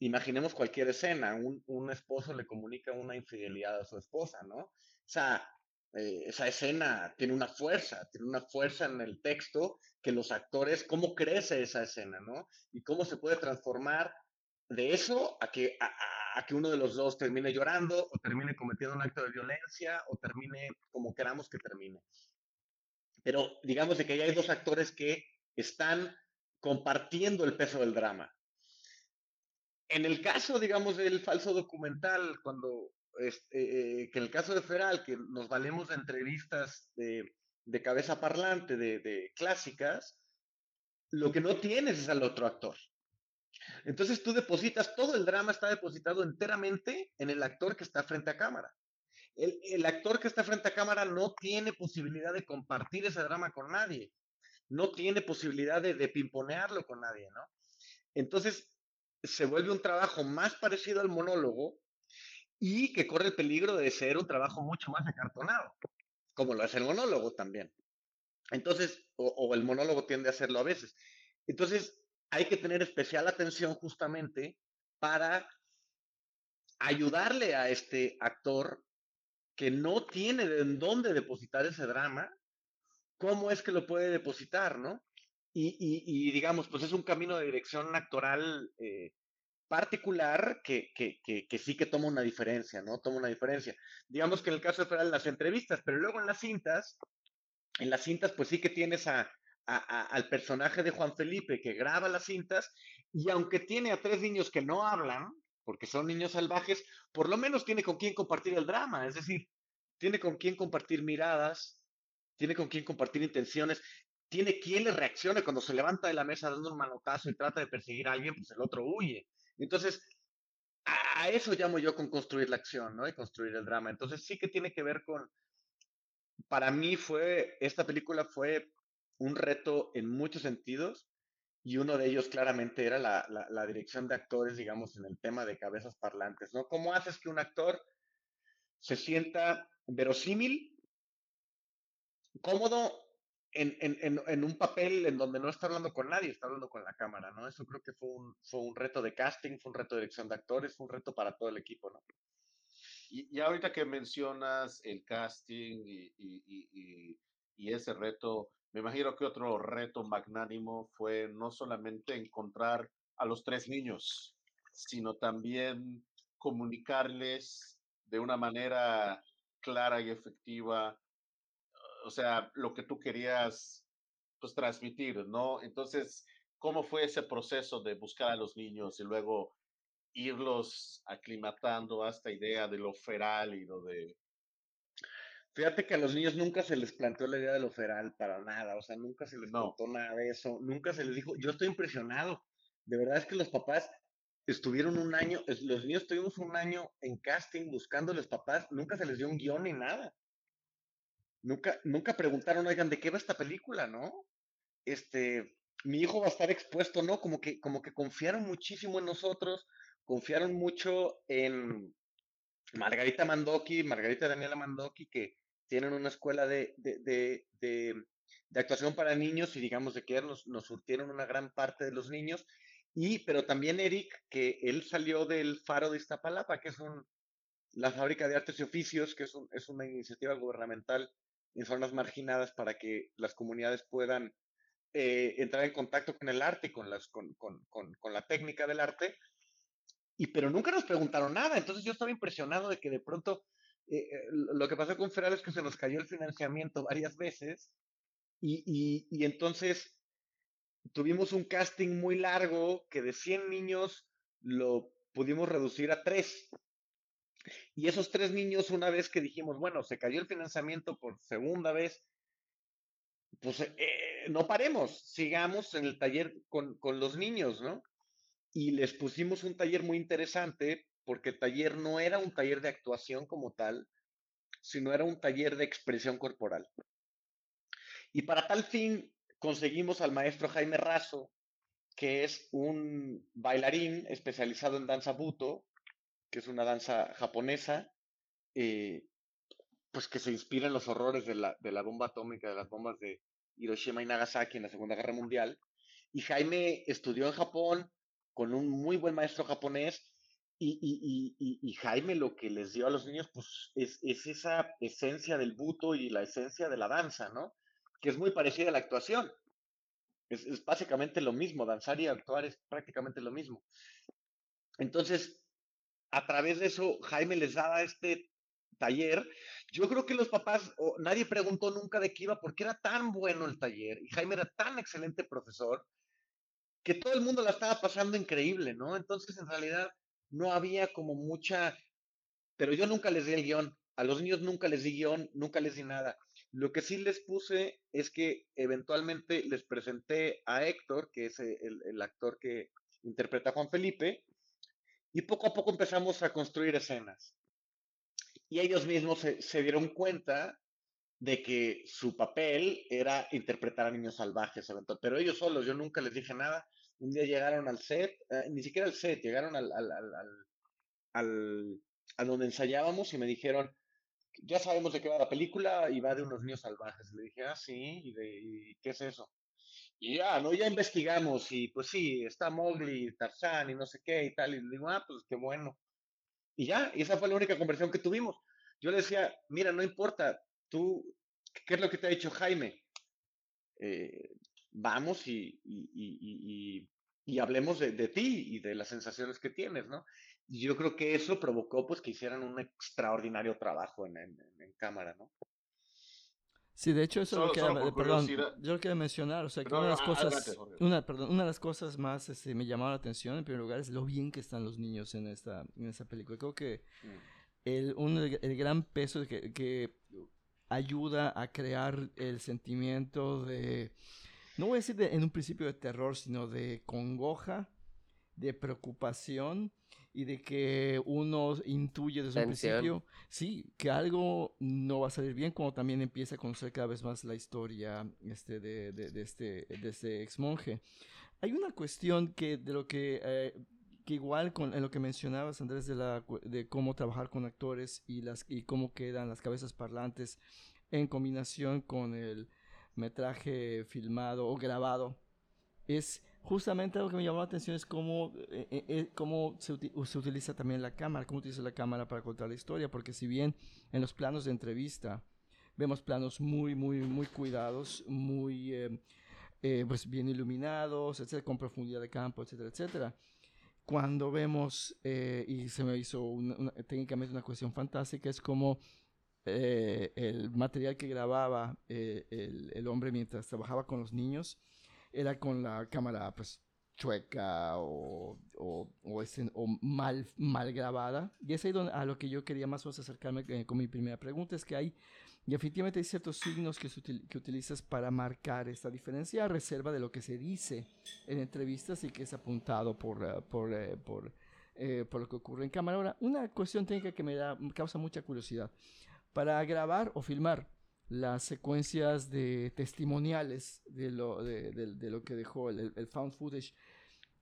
[SPEAKER 8] Imaginemos cualquier escena, un, un esposo le comunica una infidelidad a su esposa, ¿no? Esa, eh, esa escena tiene una fuerza, tiene una fuerza en el texto que los actores, cómo crece esa escena, ¿no? Y cómo se puede transformar de eso a que, a- a que uno de los dos termine llorando o termine cometiendo un acto de violencia o termine como queramos que termine. Pero digamos de que ya hay dos actores que están compartiendo el peso del drama. En el caso, digamos, del falso documental, cuando, este, eh, que en el caso de Feral, que nos valemos de entrevistas de, de cabeza parlante, de, de clásicas, lo que no tienes es al otro actor. Entonces tú depositas, todo el drama está depositado enteramente en el actor que está frente a cámara. El, el actor que está frente a cámara no tiene posibilidad de compartir ese drama con nadie, no tiene posibilidad de, de pimponearlo con nadie, ¿no? Entonces se vuelve un trabajo más parecido al monólogo y que corre el peligro de ser un trabajo mucho más acartonado, como lo es el monólogo también. Entonces, o, o el monólogo tiende a hacerlo a veces. Entonces, hay que tener especial atención justamente para ayudarle a este actor que no tiene en dónde depositar ese drama, cómo es que lo puede depositar, ¿no? Y, y- y, digamos, pues es un camino de dirección actoral eh, particular que, que, que, que sí que toma una diferencia, ¿no? Toma una diferencia. Digamos que en el caso de Feral, las entrevistas, pero luego en las cintas, en las cintas, pues sí que tienes a, a- a- al personaje de Juan Felipe que graba las cintas y aunque tiene a tres niños que no hablan, porque son niños salvajes, por lo menos tiene con quién compartir el drama, es decir, tiene con quién compartir miradas, tiene con quién compartir intenciones, tiene quien le reaccione cuando se levanta de la mesa dando un manotazo y trata de perseguir a alguien, pues el otro huye. Entonces, a, a eso llamo yo con construir la acción, ¿no? Y construir el drama. Entonces sí que tiene que ver con, para mí fue, esta película fue un reto en muchos sentidos y uno de ellos claramente era la, la- la dirección de actores, digamos, en el tema de cabezas parlantes, ¿no? ¿Cómo haces que un actor se sienta verosímil, cómodo en, en- en- un papel en donde no está hablando con nadie, está hablando con la cámara, ¿no? Eso creo que fue un, fue un reto de casting, fue un reto de dirección de actores, fue un reto para todo el equipo, ¿no?
[SPEAKER 5] Y, y ahorita que mencionas el casting y- y- y ese reto, me imagino que otro reto magnánimo fue no solamente encontrar a los tres niños, sino también comunicarles de una manera clara y efectiva, o sea, lo que tú querías pues transmitir, ¿no? Entonces, ¿cómo fue ese proceso de buscar a los niños y luego irlos aclimatando a esta idea de lo feral y lo de...
[SPEAKER 8] Fíjate que a los niños nunca se les planteó la idea de lo feral para nada, o sea, nunca se les
[SPEAKER 5] No.
[SPEAKER 8] contó nada de eso, nunca se les dijo, yo estoy impresionado, de verdad es que los papás estuvieron un año, los niños estuvimos un año en casting buscando a los papás, nunca se les dio un guion ni nada, nunca, nunca preguntaron, oigan, ¿de qué va esta película, no? Este, mi hijo va a estar expuesto, ¿no? Como que, como que confiaron muchísimo en nosotros, confiaron mucho en Margarita Mandoki, Margarita Daniela Mandoki, que, tienen una escuela de, de, de, de, actuación para niños y digamos de que nos, nos surtieron una gran parte de los niños. Y, pero también Eric, que él salió del Faro de Iztapalapa, que es un, la fábrica de artes y oficios, que es, un, es una iniciativa gubernamental en zonas marginadas para que las comunidades puedan eh, entrar en contacto con el arte, con, las, con, con, con, con, la técnica del arte, y pero nunca nos preguntaron nada, entonces yo estaba impresionado de que de pronto eh, eh lo que pasó con Feral es que se nos cayó el financiamiento varias veces, y, y, y entonces tuvimos un casting muy largo que de 100 niños lo pudimos reducir a 3. Y esos tres niños, una vez que dijimos, bueno, se cayó el financiamiento por segunda vez, pues eh, no paremos, sigamos en el taller con, con, los niños, ¿no? Y les pusimos un taller muy interesante, porque el taller no era un taller de actuación como tal, sino era un taller de expresión corporal. Y para tal fin conseguimos al maestro Jaime Razo, que es un bailarín especializado en danza buto, que es una danza japonesa, eh, pues que se inspira en los horrores de la, de la bomba atómica, de las bombas de Hiroshima y Nagasaki en la Segunda Guerra Mundial. Y Jaime estudió en Japón con un muy buen maestro japonés. Y, y, y, y Jaime lo que les dio a los niños, pues es, es, esa esencia del buto y la esencia de la danza, ¿no? Que es muy parecida a la actuación. Es, es básicamente lo mismo, danzar y actuar es prácticamente lo mismo. Entonces, a través de eso, Jaime les daba este taller. Yo creo que los papás, o nadie preguntó nunca de qué iba, porque era tan bueno el taller y Jaime era tan excelente profesor que todo el mundo la estaba pasando increíble, ¿no? Entonces, en realidad, no había como mucha, pero yo nunca les di el guion, a los niños nunca les di guion, nunca les di nada. Lo que sí les puse es que eventualmente les presenté a Héctor, que es el, el actor que interpreta a Juan Felipe, y poco a poco empezamos a construir escenas. Y ellos mismos se, dieron cuenta de que su papel era interpretar a niños salvajes, pero ellos solos, yo nunca les dije nada. Un día llegaron al set, eh, ni siquiera al set, llegaron al, al, al, al, a donde ensayábamos y me dijeron, ya sabemos de qué va la película y va de unos niños salvajes. Le dije, ah, sí, ¿y, de, y qué es eso? Y ya, ¿no? Ya investigamos y pues sí, está Mowgli, Tarzán y no sé qué y tal. Y le digo, ah, pues qué bueno. Y ya, y esa fue la única conversación que tuvimos. Yo le decía, mira, no importa, tú, ¿qué es lo que te ha dicho Jaime? Eh, vamos y, y, hablemos de, de, ti y de las sensaciones que tienes, ¿no? Y yo creo que eso provocó pues que hicieran un extraordinario trabajo en, en cámara, ¿no?
[SPEAKER 7] Sí, de hecho eso solo, lo que era, perdón, yo lo quería mencionar, o sea, que una de las cosas, una, perdón, una de las cosas más este, me llamó la atención en primer lugar es lo bien que están los niños en esta, en esta película. Creo que mm. el, un, el gran peso que, que ayuda a crear el sentimiento de, no voy a decir de, en un principio de terror, sino de congoja, de preocupación y de que uno intuye desde un principio, sí, que algo no va a salir bien, como también empieza a conocer cada vez más la historia este, de, de, de este, de este ex monje. Hay una cuestión que de lo que, eh, que igual con en lo que mencionabas, Andrés, de, la, de cómo trabajar con actores y, las, y cómo quedan las cabezas parlantes en combinación con el metraje filmado o grabado, es justamente lo que me llamó la atención es cómo, eh, eh, eh cómo se, utiliza también la cámara, cómo utiliza la cámara para contar la historia, porque si bien en los planos de entrevista vemos planos muy, muy, muy cuidados, muy pues bien iluminados, etcétera, con profundidad de campo, etcétera, etcétera. Cuando vemos, y se me hizo técnicamente una cuestión fantástica, es como el material que grababa el, el hombre mientras trabajaba con los niños, era con la cámara pues chueca o, o, o, este, o mal, mal grabada. Y es ahí donde, a lo que yo quería más o menos acercarme eh, con mi primera pregunta, es que hay, y efectivamente hay ciertos signos que, util, que utilizas para marcar esta diferencia a reserva de lo que se dice en entrevistas y que es apuntado por, uh, por, uh, por, uh, por lo que ocurre en cámara. Ahora, una cuestión técnica que me, da, me causa mucha curiosidad. Para grabar o filmar las secuencias de testimoniales de lo, de, de, de lo que dejó el, el, found footage.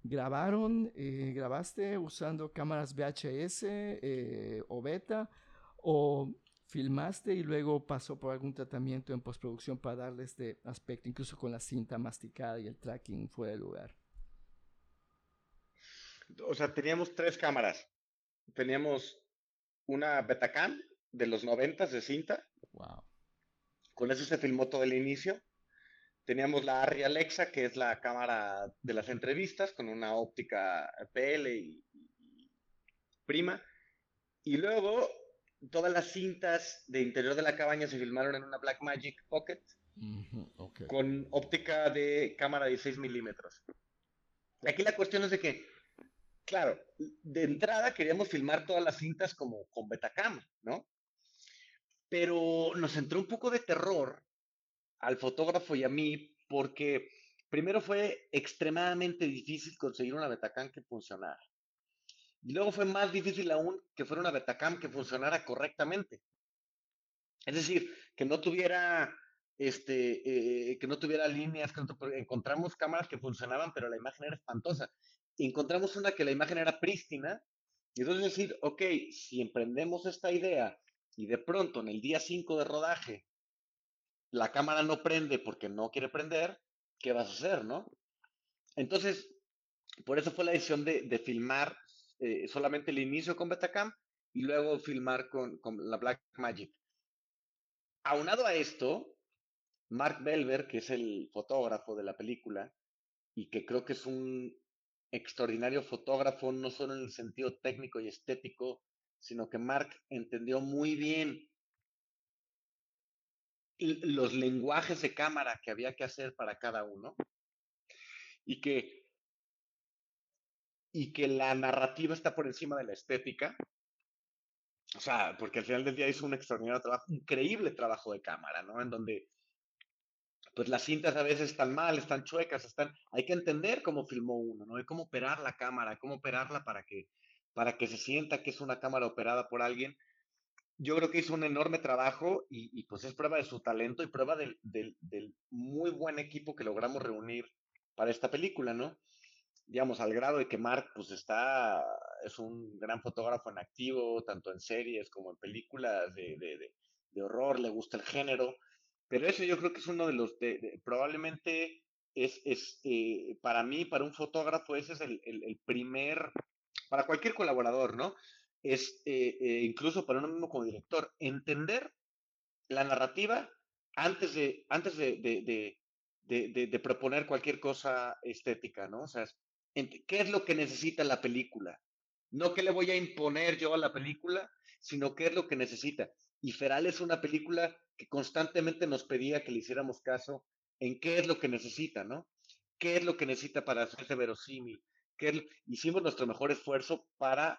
[SPEAKER 7] ¿Grabaron, eh, grabaste usando cámaras VHS eh, o beta o filmaste y luego pasó por algún tratamiento en postproducción para darle este aspecto, incluso con la cinta masticada y el tracking fuera de lugar.
[SPEAKER 8] O sea, teníamos tres cámaras. Teníamos una Betacam de los noventas de cinta.
[SPEAKER 7] Wow.
[SPEAKER 8] Con eso se filmó todo el inicio. Teníamos la Arri Alexa, que es la cámara de las entrevistas, con una óptica PL y, y prima. Y luego todas las cintas de interior de la cabaña se filmaron en una Blackmagic Pocket con óptica de cámara de 16 milímetros. Aquí la cuestión es de que, claro, de entrada queríamos filmar todas las cintas como con Betacam, ¿no? Pero nos entró un poco de terror al fotógrafo y a mí porque primero fue extremadamente difícil conseguir una Betacam que funcionara. Y luego fue más difícil aún que fuera una Betacam que funcionara correctamente. Es decir, que no tuviera, este, eh, que no tuviera líneas, encontramos cámaras que funcionaban, pero la imagen era espantosa. encontramos una que la imagen era prístina. Y entonces decir, ok, si emprendemos esta idea y de pronto en el día 5 de rodaje la cámara no prende porque no quiere prender, ¿qué vas a hacer, no? Entonces, por eso fue la decisión de, de filmar eh, solamente el inicio con Betacam y luego filmar con, la Black Magic. Aunado a esto, Mark Belver, que es el fotógrafo de la película y que creo que es un extraordinario fotógrafo, no solo en el sentido técnico y estético, sino que Mark entendió muy bien los lenguajes de cámara que había que hacer para cada uno y que y que la narrativa está por encima de la estética. O sea, porque al final del día hizo un extraordinario trabajo, increíble trabajo de cámara, ¿no? En donde, pues las cintas a veces están mal, están chuecas, están... Hay que entender cómo filmó uno, ¿no? Y cómo operar la cámara, cómo operarla para que, para que se sienta que es una cámara operada por alguien. Yo creo que hizo un enorme trabajo y, pues es prueba de su talento y prueba del, muy buen equipo que logramos reunir para esta película, ¿no? digamos, al grado de que Mark, pues está, es un gran fotógrafo en activo, tanto en series como en películas de, horror, le gusta el género, pero eso yo creo que es uno de los, probablemente es, es eh, para mí, para un fotógrafo, ese es el, primer, para cualquier colaborador, ¿no? Es eh, eh, incluso para uno mismo como director, entender la narrativa antes de, antes de, proponer cualquier cosa estética, ¿no? O sea, qué es lo que necesita la película. No qué le voy a imponer yo a la película, sino qué es lo que necesita. Y Feral es una película que constantemente nos pedía que le hiciéramos caso en qué es lo que necesita, ¿no? ¿Qué es lo que necesita para hacerse verosímil? ¿Qué Hicimos nuestro mejor esfuerzo para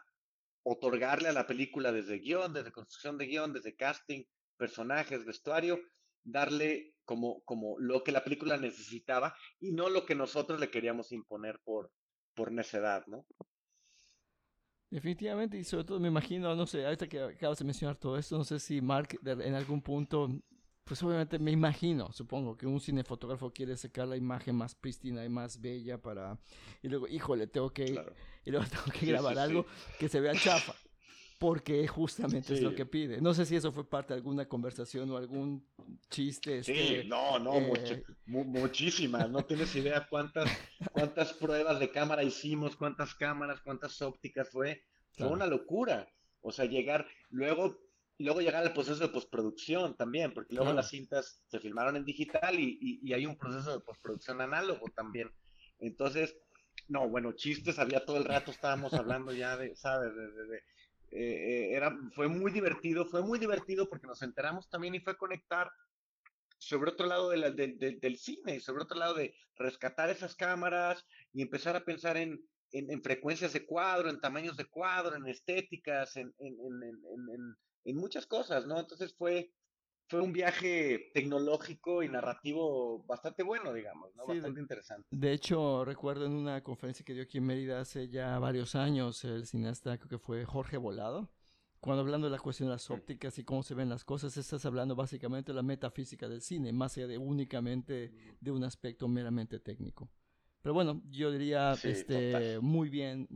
[SPEAKER 8] otorgarle a la película desde guion, desde construcción de guion, desde casting, personajes, vestuario, darle como, como lo que la película necesitaba y no lo que nosotros le queríamos imponer por, por necedad, ¿no?
[SPEAKER 7] Definitivamente, y sobre todo me imagino, no sé, ahorita que acabas de mencionar todo esto, no sé si Mark en algún punto, pues obviamente me imagino, supongo que un cinefotógrafo quiere sacar la imagen más prístina y más bella para, y luego, híjole, tengo que, y luego tengo que grabar algo que se vea chafa porque justamente es lo que pide. No sé si eso fue parte de alguna conversación o algún chiste.
[SPEAKER 8] Sí, este, no, no, eh, muchísimas. No tienes idea cuántas, cuántas pruebas de cámara hicimos, cuántas cámaras, cuántas ópticas fue. Fue una locura. O sea, llegar, luego, luego llegar al proceso de postproducción también, porque luego las cintas se filmaron en digital y, hay un proceso de postproducción análogo también. Entonces, no, bueno, chistes había todo el rato, estábamos hablando ya de, ¿sabes? de eh, eh, era, fue muy divertido, fue muy divertido porque nos enteramos también y fue conectar sobre otro lado de del cine, sobre otro lado de rescatar esas cámaras y empezar a pensar en, en, frecuencias de cuadro, en tamaños de cuadro, en estéticas, en, en, muchas cosas, ¿no? Entonces fue, fue un viaje tecnológico y narrativo bastante bueno, digamos, ¿no? bastante interesante.
[SPEAKER 7] De hecho, recuerdo en una conferencia que dio aquí en Mérida hace ya varios años, el cineasta creo que fue Jorge Volado, cuando hablando de la cuestión de las ópticas y cómo se ven las cosas, estás hablando básicamente de la metafísica del cine, más allá de únicamente de un aspecto meramente técnico. Pero bueno, yo diría este, muy bien,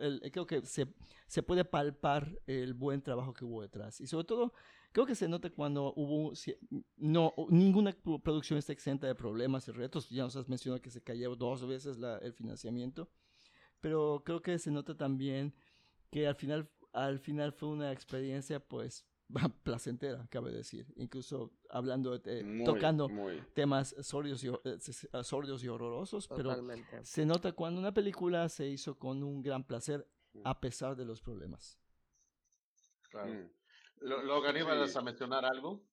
[SPEAKER 7] el, creo que se, se puede palpar el buen trabajo que hubo detrás. Y sobre todo, creo que se nota cuando hubo, no, ninguna producción está exenta de problemas y retos. Ya nos has mencionado que se cayó dos veces la, el financiamiento. Pero creo que se nota también que al final, al final fue una experiencia, pues, placentera, cabe decir. Incluso hablando, de, tocando temas sordios y, eh, sordios y horrorosos, pero se nota cuando una película se hizo con un gran placer a pesar de los problemas.
[SPEAKER 5] Claro. Mm. Logan, ¿ibas a mencionar algo?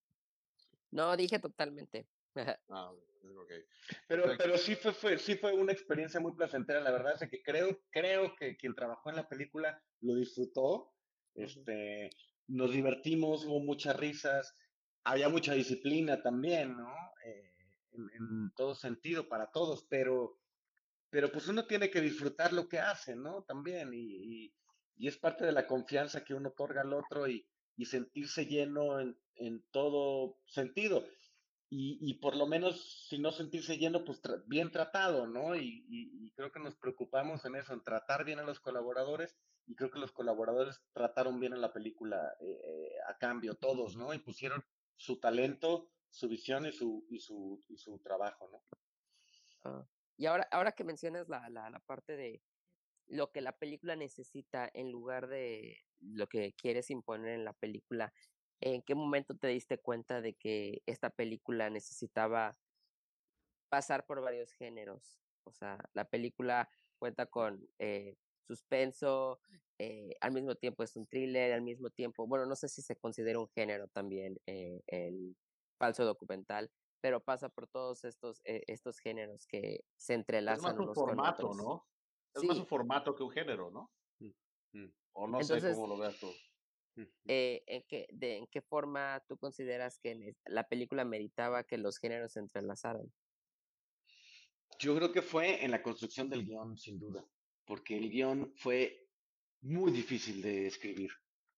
[SPEAKER 6] No, dije totalmente.
[SPEAKER 5] ah, okay.
[SPEAKER 8] Pero, pero sí fue, fue, sí fue una experiencia muy placentera, la verdad es que creo, creo que quien trabajó en la película lo disfrutó. Este, nos divertimos, hubo muchas risas, había mucha disciplina también, ¿no? Eh, en, todo sentido, para todos, pero, pero pues uno tiene que disfrutar lo que hace, ¿no? También, y, y, es parte de la confianza que uno otorga al otro y, y sentirse lleno en, en todo sentido. Y, y, por lo menos, si no sentirse lleno, pues bien tratado, ¿no? Y, y, creo que nos preocupamos en eso, en tratar bien a los colaboradores y creo que los colaboradores trataron bien a la película eh, eh, a cambio, todos, ¿no? Y pusieron su talento, su visión y su, y su, y su trabajo, ¿no?
[SPEAKER 6] Ah, y ahora, ahora que mencionas la, la, la parte de lo que la película necesita en lugar de lo que quieres imponer en la película, ¿en qué momento te diste cuenta de que esta película necesitaba pasar por varios géneros? O sea, la película cuenta con eh, suspenso, eh, al mismo tiempo es un thriller, al mismo tiempo, bueno, no sé si se considera un género también eh, el falso documental, pero pasa por todos estos, eh, estos géneros que se entrelazan.
[SPEAKER 5] Es más un formato, ¿no? Es más un formato que un género, ¿no? Mm, mm. O no sé cómo lo veas tú.
[SPEAKER 6] ¿En, qué, de, ¿En qué forma tú consideras que la película meritaba que los géneros se entrelazaran?
[SPEAKER 8] Yo creo que fue en la construcción del guion, sin duda porque el guion fue muy difícil de escribir,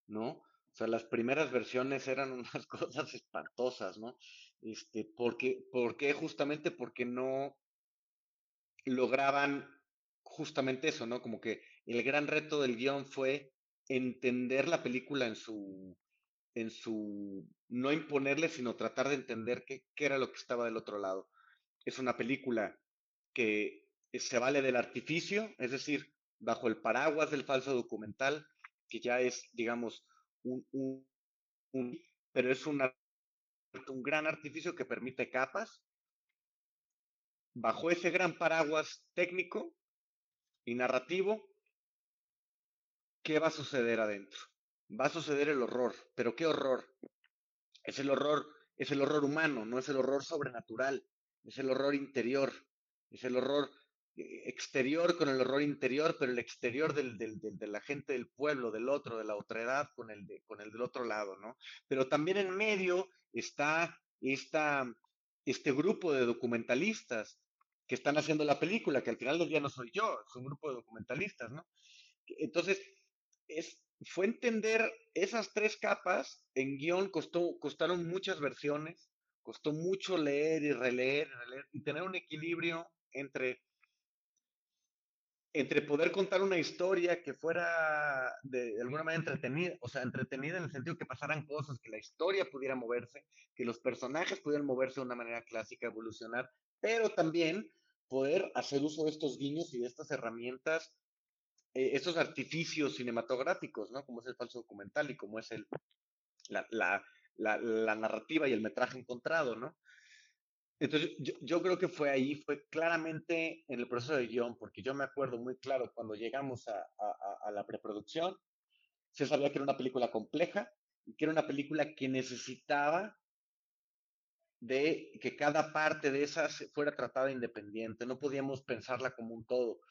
[SPEAKER 8] ¿no? O sea, las primeras versiones eran unas cosas espantosas, ¿no? Este, porque, ¿Por qué? Justamente porque no lograban justamente eso, ¿no? Como que el gran reto del guion fue entender la película en su, en su, no imponerle, sino tratar de entender qué, qué era lo que estaba del otro lado. Es una película que se vale del artificio, es decir, bajo el paraguas del falso documental, que ya es, digamos, un, un, pero es un gran artificio que permite capas. Bajo ese gran paraguas técnico y narrativo, ¿qué va a suceder adentro? Va a suceder el horror, pero ¿qué horror? Es el horror, es el horror humano, no es el horror sobrenatural, es el horror interior, es el horror eh, exterior con el horror interior, pero el exterior del, del, de la gente del pueblo, del otro, de la otredad, con el, con el del otro lado, ¿no? Pero también en medio está esta, este grupo de documentalistas que están haciendo la película, que al final del día no soy yo, es un grupo de documentalistas, ¿no? Entonces, fue entender esas tres capas, en guion costó, costaron muchas versiones, costó mucho leer y releer, y tener un equilibrio entre entre poder contar una historia que fuera de, alguna manera entretenida, o sea, entretenida en el sentido que pasaran cosas, que la historia pudiera moverse, que los personajes pudieran moverse de una manera clásica, evolucionar, pero también poder hacer uso de estos guiños y de estas herramientas, eh, estos artificios cinematográficos, ¿no? Como es el falso documental y como es el, la, la, la, narrativa y el metraje encontrado, ¿no? Entonces, yo, creo que fue ahí, fue claramente en el proceso de guion, porque yo me acuerdo muy claro cuando llegamos a, a, la preproducción, se sabía que era una película compleja y que era una película que necesitaba de que cada parte de esas fuera tratada independiente, no podíamos pensarla como un todo.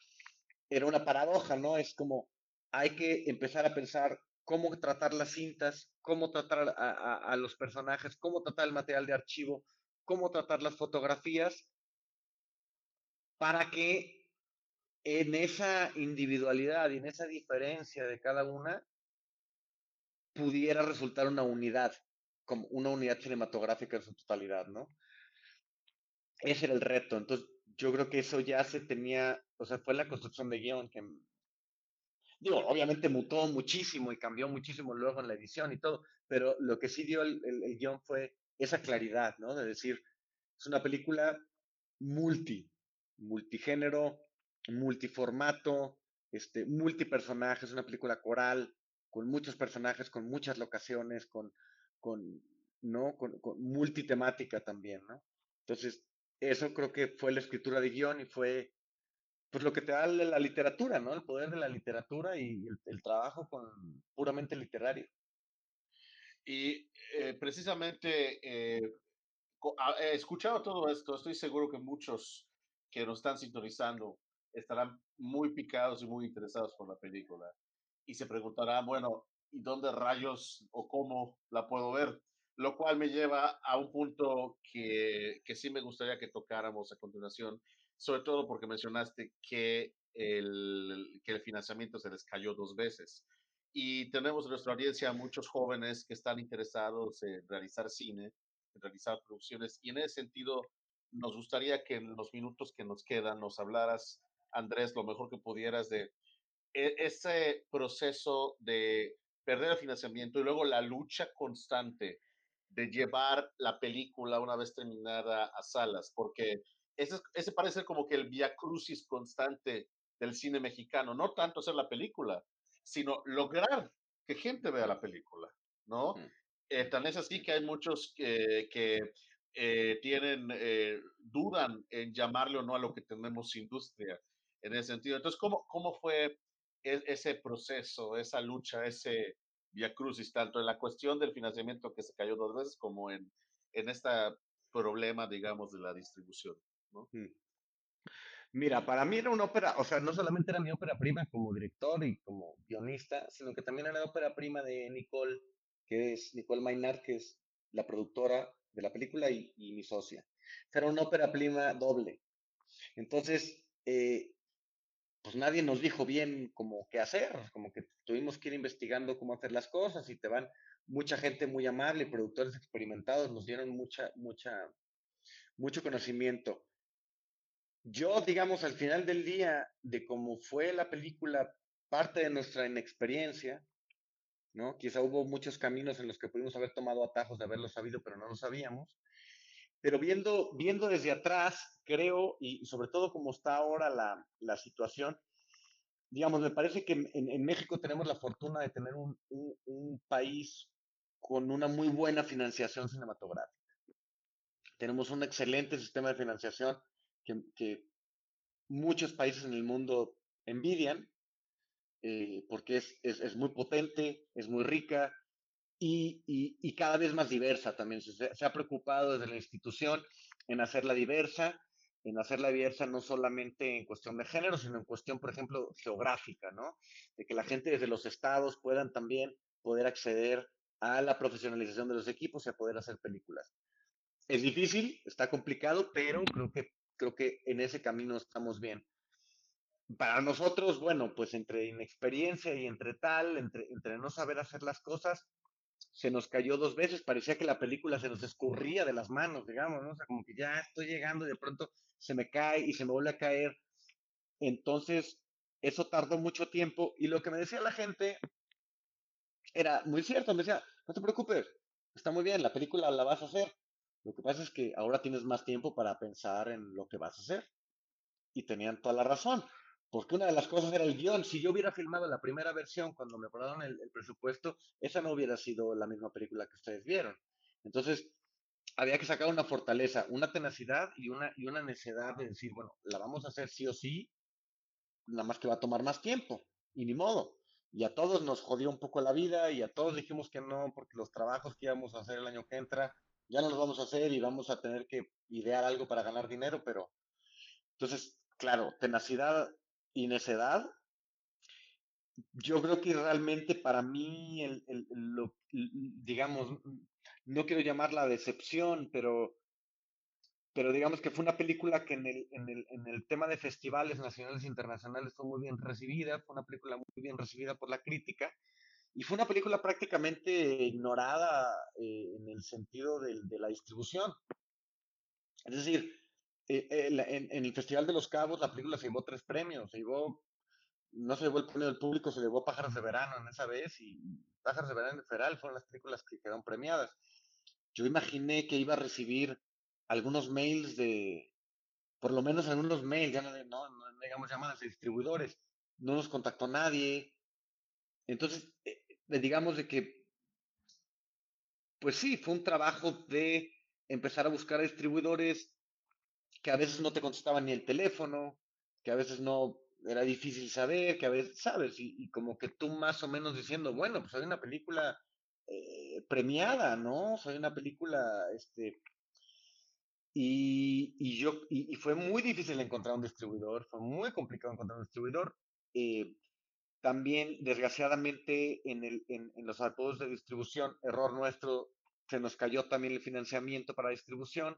[SPEAKER 8] Era una paradoja, ¿no? Es como hay que empezar a pensar cómo tratar las cintas, cómo tratar a, a los personajes, cómo tratar el material de archivo, cómo tratar las fotografías para que en esa individualidad y en esa diferencia de cada una pudiera resultar una unidad, como una unidad cinematográfica en su totalidad, ¿no? Ese era el reto. Entonces, yo creo que eso ya se tenía, o sea, fue la construcción de guion que Digo, obviamente mutó muchísimo y cambió muchísimo luego en la edición y todo, pero lo que sí dio el, el, guion fue esa claridad, ¿no? De decir, es una película multi, multigénero, multiformato, este, multipersonaje, una película coral, con muchos personajes, con muchas locaciones, con, con, ¿no? con, con multitemática también, ¿no? Entonces, eso creo que fue la escritura de guion y fue pues lo que te da la literatura, ¿no? El poder de la literatura y el, el trabajo con puramente literario.
[SPEAKER 5] Y eh, precisamente eh, he escuchado todo esto, estoy seguro que muchos que nos están sintonizando estarán muy picados y muy interesados por la película y se preguntarán, bueno, ¿y dónde rayos o cómo la puedo ver? Lo cual me lleva a un punto que, que sí me gustaría que tocáramos a continuación, sobre todo porque mencionaste que el, que el financiamiento se les cayó dos veces. Y tenemos en nuestra audiencia muchos jóvenes que están interesados en realizar cine, en realizar producciones, y en ese sentido nos gustaría que en los minutos que nos quedan nos hablaras, Andrés, lo mejor que pudieras de e, ese proceso de perder el financiamiento y luego la lucha constante de llevar la película una vez terminada a salas, porque ese, ese parece como que el via crucis constante del cine mexicano, no tanto hacer la película, sino lograr que gente vea la película, ¿no? Eh, tan es así que hay muchos que, que eh, tienen, eh, dudan en llamarle o no a lo que tenemos industria en ese sentido. Entonces, ¿cómo, cómo fue e, ese proceso, esa lucha, ese via crucis, tanto en la cuestión del financiamiento que se cayó dos veces como en, en este problema, digamos, de la distribución? ¿no?
[SPEAKER 8] Mm. Mira, para mí era una ópera, o sea, no solamente era mi ópera prima como director y como guionista, sino que también era la ópera prima de Nicole, que es Nicole Maynard, que es la productora de la película y, y mi socia. Era una ópera prima doble. Entonces, eh, pues nadie nos dijo bien cómo qué hacer, como que tuvimos que ir investigando cómo hacer las cosas y te van mucha gente muy amable, productores experimentados nos dieron mucha, mucha, mucho conocimiento. Yo, digamos, al final del día, de cómo fue la película, parte de nuestra inexperiencia, ¿no? Quizá hubo muchos caminos en los que pudimos haber tomado atajos de haberlo sabido, pero no lo sabíamos. Pero viendo, viendo desde atrás, creo, y sobre todo como está ahora la, la situación, digamos, me parece que en, en, México tenemos la fortuna de tener un, un, país con una muy buena financiación cinematográfica. Tenemos un excelente sistema de financiación que, que muchos países en el mundo envidian, eh, porque es, es, es, muy potente, es muy rica y, y, y cada vez más diversa también. Se, se, ha preocupado desde la institución en hacerla diversa, en hacerla diversa no solamente en cuestión de género, sino en cuestión, por ejemplo, geográfica, ¿no? De que la gente desde los estados puedan también poder acceder a la profesionalización de los equipos y a poder hacer películas. Es difícil, está complicado, pero creo que creo que en ese camino estamos bien. Para nosotros, bueno, pues entre inexperiencia y entre tal, entre, entre no saber hacer las cosas, se nos cayó dos veces, parecía que la película se nos escurría de las manos, digamos, ¿no? O sea, como que ya estoy llegando y de pronto se me cae y se me vuelve a caer. Entonces, eso tardó mucho tiempo y lo que me decía la gente era muy cierto, me decía, no te preocupes, está muy bien, la película la vas a hacer, lo que pasa es que ahora tienes más tiempo para pensar en lo que vas a hacer. Y tenían toda la razón, porque una de las cosas era el guion. Si yo hubiera filmado la primera versión cuando me aprobaron el, el presupuesto, esa no hubiera sido la misma película que ustedes vieron. Entonces, había que sacar una fortaleza, una tenacidad y una, y una necedad de decir, bueno, la vamos a hacer sí o sí, nada más que va a tomar más tiempo, y ni modo. Y a todos nos jodió un poco la vida y a todos dijimos que no, porque los trabajos que íbamos a hacer el año que entra ya no lo vamos a hacer y vamos a tener que idear algo para ganar dinero, pero entonces, claro, tenacidad y necedad. Yo creo que realmente para mí, el, lo, digamos, no quiero llamarla decepción, pero, pero digamos que fue una película que en el, en, el, en el tema de festivales nacionales e internacionales fue muy bien recibida, fue una película muy bien recibida por la crítica, y fue una película prácticamente ignorada eh, en el sentido de, la distribución. Es decir, eh, eh, en, en, el Festival de los Cabos la película se llevó tres premios, se llevó no se llevó el premio del público, se llevó Pájaros de Verano en esa vez y Pájaros de Verano y Feral fueron las películas que quedaron premiadas. Yo imaginé que iba a recibir algunos mails de, por lo menos algunos mails, ya no, no, digamos llamadas de distribuidores, no nos contactó nadie. Entonces, eh, digamos de que, pues sí, fue un trabajo de empezar a buscar distribuidores que a veces no te contestaban ni el teléfono, que a veces no era difícil saber, que a veces, ¿sabes? Y, como que tú más o menos diciendo, bueno, pues hay una película eh, premiada, ¿no? Soy una película, este... Y, y yo, y, fue muy difícil encontrar un distribuidor, fue muy complicado encontrar un distribuidor. Eh, también, desgraciadamente, en, el, en, en los apodos de distribución, error nuestro, se nos cayó también el financiamiento para distribución.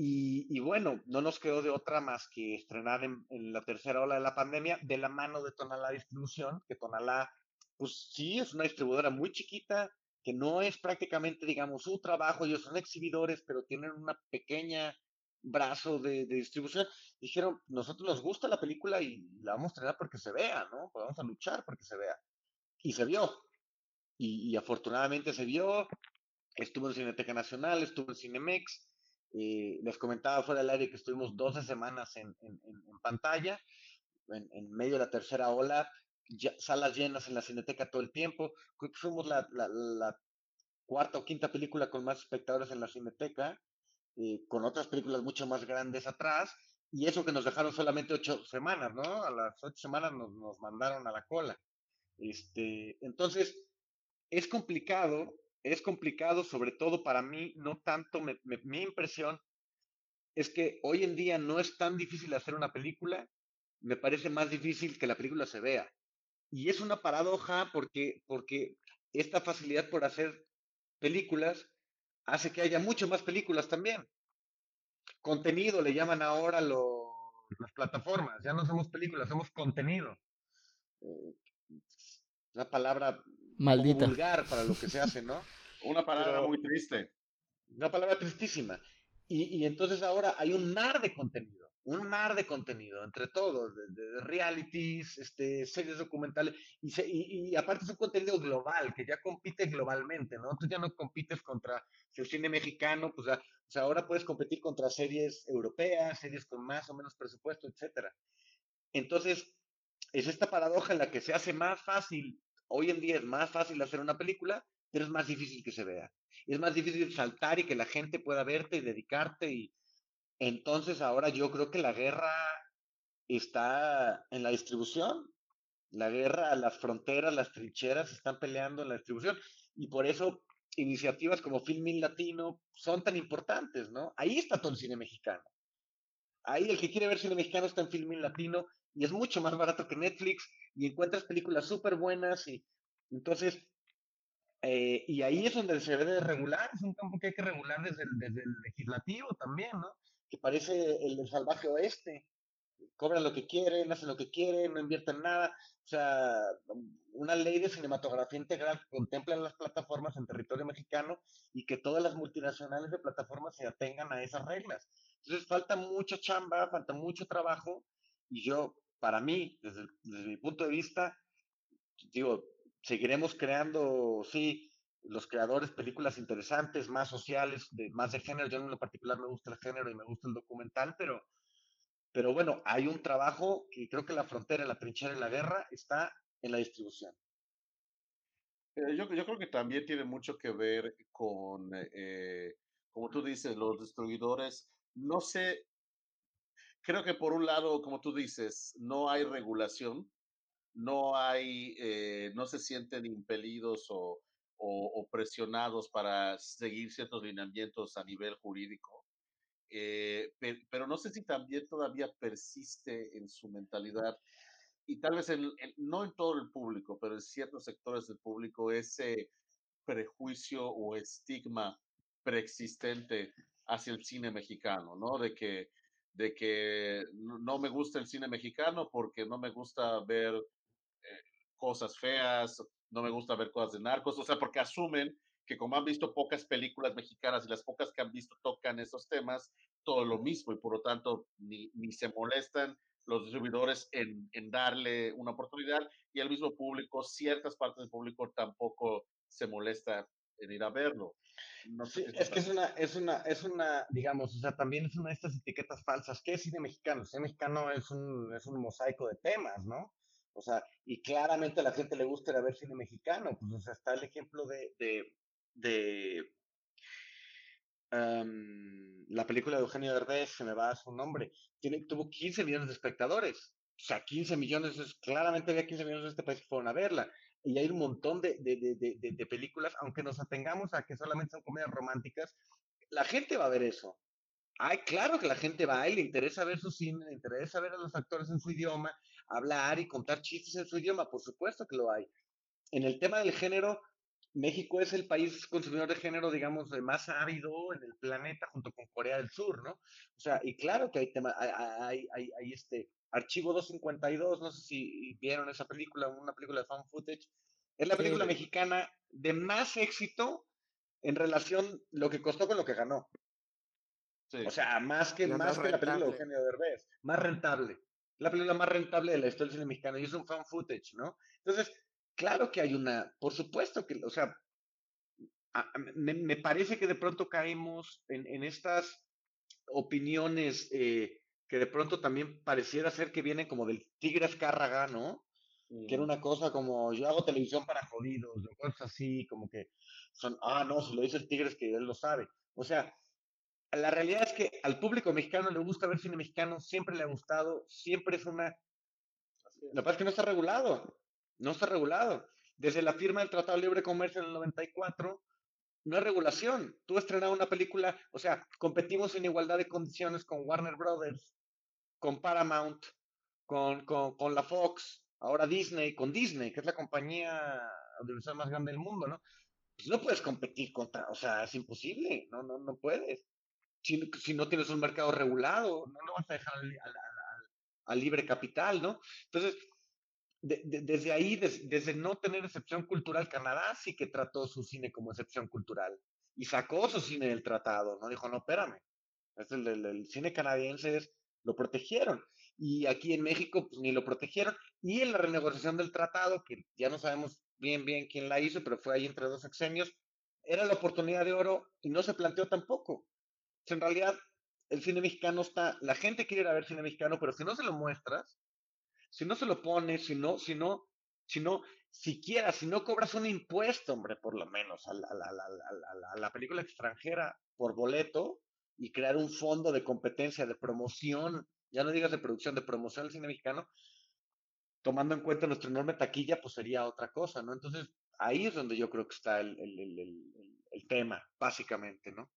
[SPEAKER 8] Y, bueno, no nos quedó de otra más que estrenar en, la tercera ola de la pandemia de la mano de Tonalá Distribución, que Tonalá, pues sí, es una distribuidora muy chiquita, que no es prácticamente, digamos, su trabajo, ellos son exhibidores, pero tienen una pequeña brazo de, distribución. Dijeron, nosotros nos gusta la película y la vamos a estrenar porque se vea, ¿no? Pues vamos a luchar porque se vea. Y se vio. Y, y afortunadamente se vio. Estuvo en Cineteca Nacional, estuvo en Cinemex, eh, les comentaba fuera del aire que estuvimos 12 semanas en, pantalla, en, medio de la tercera ola, salas llenas en la cineteca todo el tiempo. Creo que fuimos la, cuarta o quinta película con más espectadores en la cineteca, eh, con otras películas mucho más grandes atrás, y eso que nos dejaron solamente ocho semanas, ¿no? A las ocho semanas nos, nos mandaron a la cola. Este, entonces, es complicado es complicado, sobre todo para mí, no tanto, mi impresión es que hoy en día no es tan difícil hacer una película, me parece más difícil que la película se vea. Y es una paradoja porque, porque esta facilidad por hacer películas hace que haya mucho más películas también. Contenido le llaman ahora las plataformas, ya no somos películas, somos contenido. Eh, la palabra
[SPEAKER 7] Maldita.
[SPEAKER 8] vulgar para lo que se hace, ¿no?
[SPEAKER 5] Una palabra muy triste.
[SPEAKER 8] Una palabra tristísima. Y, entonces ahora hay un mar de contenido, un mar de contenido, entre todos, de, realities, este, series documentales, y, y, aparte es un contenido global, que ya compite globalmente, ¿no? Tú ya no compites contra el cine mexicano, pues o sea, ahora puedes competir contra series europeas, series con más o menos presupuesto, etcétera. Entonces, es esta paradoja en la que se hace más fácil, hoy en día es más fácil hacer una película, pero es más difícil que se vea. Es más difícil saltar y que la gente pueda verte y dedicarte. Y entonces ahora yo creo que la guerra está en la distribución. La guerra, las fronteras, las trincheras están peleando en la distribución. Y por eso iniciativas como Filmin Latino son tan importantes, ¿no? Ahí está todo el cine mexicano. Ahí el que quiere ver cine mexicano está en Filmin Latino y es mucho más barato que Netflix y encuentras películas súper buenas y entonces eh, y ahí es donde se debe de regular, es un campo que hay que regular desde el, desde el legislativo también, ¿no? Que parece el salvaje oeste. Cobran lo que quieren, hacen lo que quieren, no invierten nada. O sea, una ley de cinematografía integral que contempla las plataformas en territorio mexicano y que todas las multinacionales de plataformas se atengan a esas reglas. Entonces falta mucha chamba, falta mucho trabajo y yo, para mí, desde, mi punto de vista, digo, seguiremos creando, sí, los creadores, películas interesantes, más sociales, más de género. Yo en lo particular me gusta el género y me gusta el documental, pero, pero bueno, hay un trabajo que creo que la frontera, la trinchera y la guerra está en la distribución.
[SPEAKER 5] Eh, yo, creo que también tiene mucho que ver con, eh, como tú dices, los distribuidores. No sé, creo que por un lado, como tú dices, no hay regulación no hay, eh, no se sienten impelidos o, presionados para seguir ciertos lineamientos a nivel jurídico. Eh, pero, no sé si también todavía persiste en su mentalidad y tal vez no en todo el público, pero en ciertos sectores del público ese prejuicio o estigma preexistente hacia el cine mexicano, ¿no? De que, de que no me gusta el cine mexicano porque no me gusta ver cosas feas, no me gusta ver cosas de narcos, o sea, porque asumen que como han visto pocas películas mexicanas y las pocas que han visto tocan esos temas, todo lo mismo y por lo tanto ni, ni se molestan, los distribuidores en, en, darle una oportunidad y el mismo público, ciertas partes del público tampoco se molesta en ir a verlo.
[SPEAKER 8] No sé es que es una, es una, es una, digamos, o sea, también es una de estas etiquetas falsas. ¿Qué es cine mexicano? cine mexicano es un, es un mosaico de temas, ¿no? O sea, y claramente a la gente le gusta ir a ver cine mexicano. Pues, o sea, está el ejemplo de, de, de la película de Eugenio Derbez, se me va a su nombre, tiene, tuvo 15 millones de espectadores. O sea, 15 millones, es, claramente había 15 millones de este país que fueron a verla. Y hay un montón de, de, de, de, películas, aunque nos atengamos a que solamente son comedias románticas, la gente va a ver eso. Ay, claro que la gente va y le interesa ver su cine, le interesa ver a los actores en su idioma, hablar y contar chistes en su idioma, por supuesto que lo hay. En el tema del género, México es el país consumidor de género, digamos, más ávido en el planeta junto con Corea del Sur, ¿no? O sea, y claro que hay tema, hay, hay, hay, este Archivo 252, no sé si vieron esa película, una película de fan footage, es la película mexicana de más éxito en relación lo que costó con lo que ganó. O sea, más que, más, que la película de Eugenio Derbez, más rentable. La película más rentable de la historia del cine mexicano y es un fan footage, ¿no? Entonces, Claro que hay una, por supuesto que, o sea, me, parece que de pronto caemos en, estas opiniones eh, que de pronto también pareciera ser que vienen como del tigre escárraga, ¿no? Que era una cosa como, yo hago televisión para jodidos, o cosas así, como que son, ah, no, si lo dice el tigre es que él lo sabe. O sea, la realidad es que al público mexicano le gusta ver cine mexicano, siempre le ha gustado, siempre es una... Lo que pasa es que no está regulado no está regulado. Desde la firma del Tratado de Libre Comercio en el 94, no hay regulación. Tú estrenado una película, o sea, competimos en igualdad de condiciones con Warner Brothers, con Paramount, con, con, la Fox, ahora Disney, con Disney, que es la compañía audiovisual más grande del mundo, ¿no? Pues no puedes competir contra, o sea, es imposible, no, no, no puedes. Si, si no tienes un mercado regulado, no lo vas a dejar al libre capital, ¿no? Entonces, desde ahí, desde no tener excepción cultural, Canadá sí que trató su cine como excepción cultural y sacó su cine del tratado, no dijo, no, espérame, es el, cine canadiense lo protegieron y aquí en México pues, ni lo protegieron y en la renegociación del tratado, que ya no sabemos bien bien quién la hizo, pero fue ahí entre dos sexenios, era la oportunidad de oro y no se planteó tampoco. en realidad, el cine mexicano está, la gente quiere ir a ver cine mexicano, pero si no se lo muestras, si no se lo pones, si no, si no, si no, siquiera, si no cobras un impuesto, hombre, por lo menos, a la, película extranjera por boleto y crear un fondo de competencia, de promoción, ya no digas de producción, de promoción del cine mexicano, tomando en cuenta nuestra enorme taquilla, pues sería otra cosa, ¿no? Entonces, ahí es donde yo creo que está el tema, básicamente, ¿no?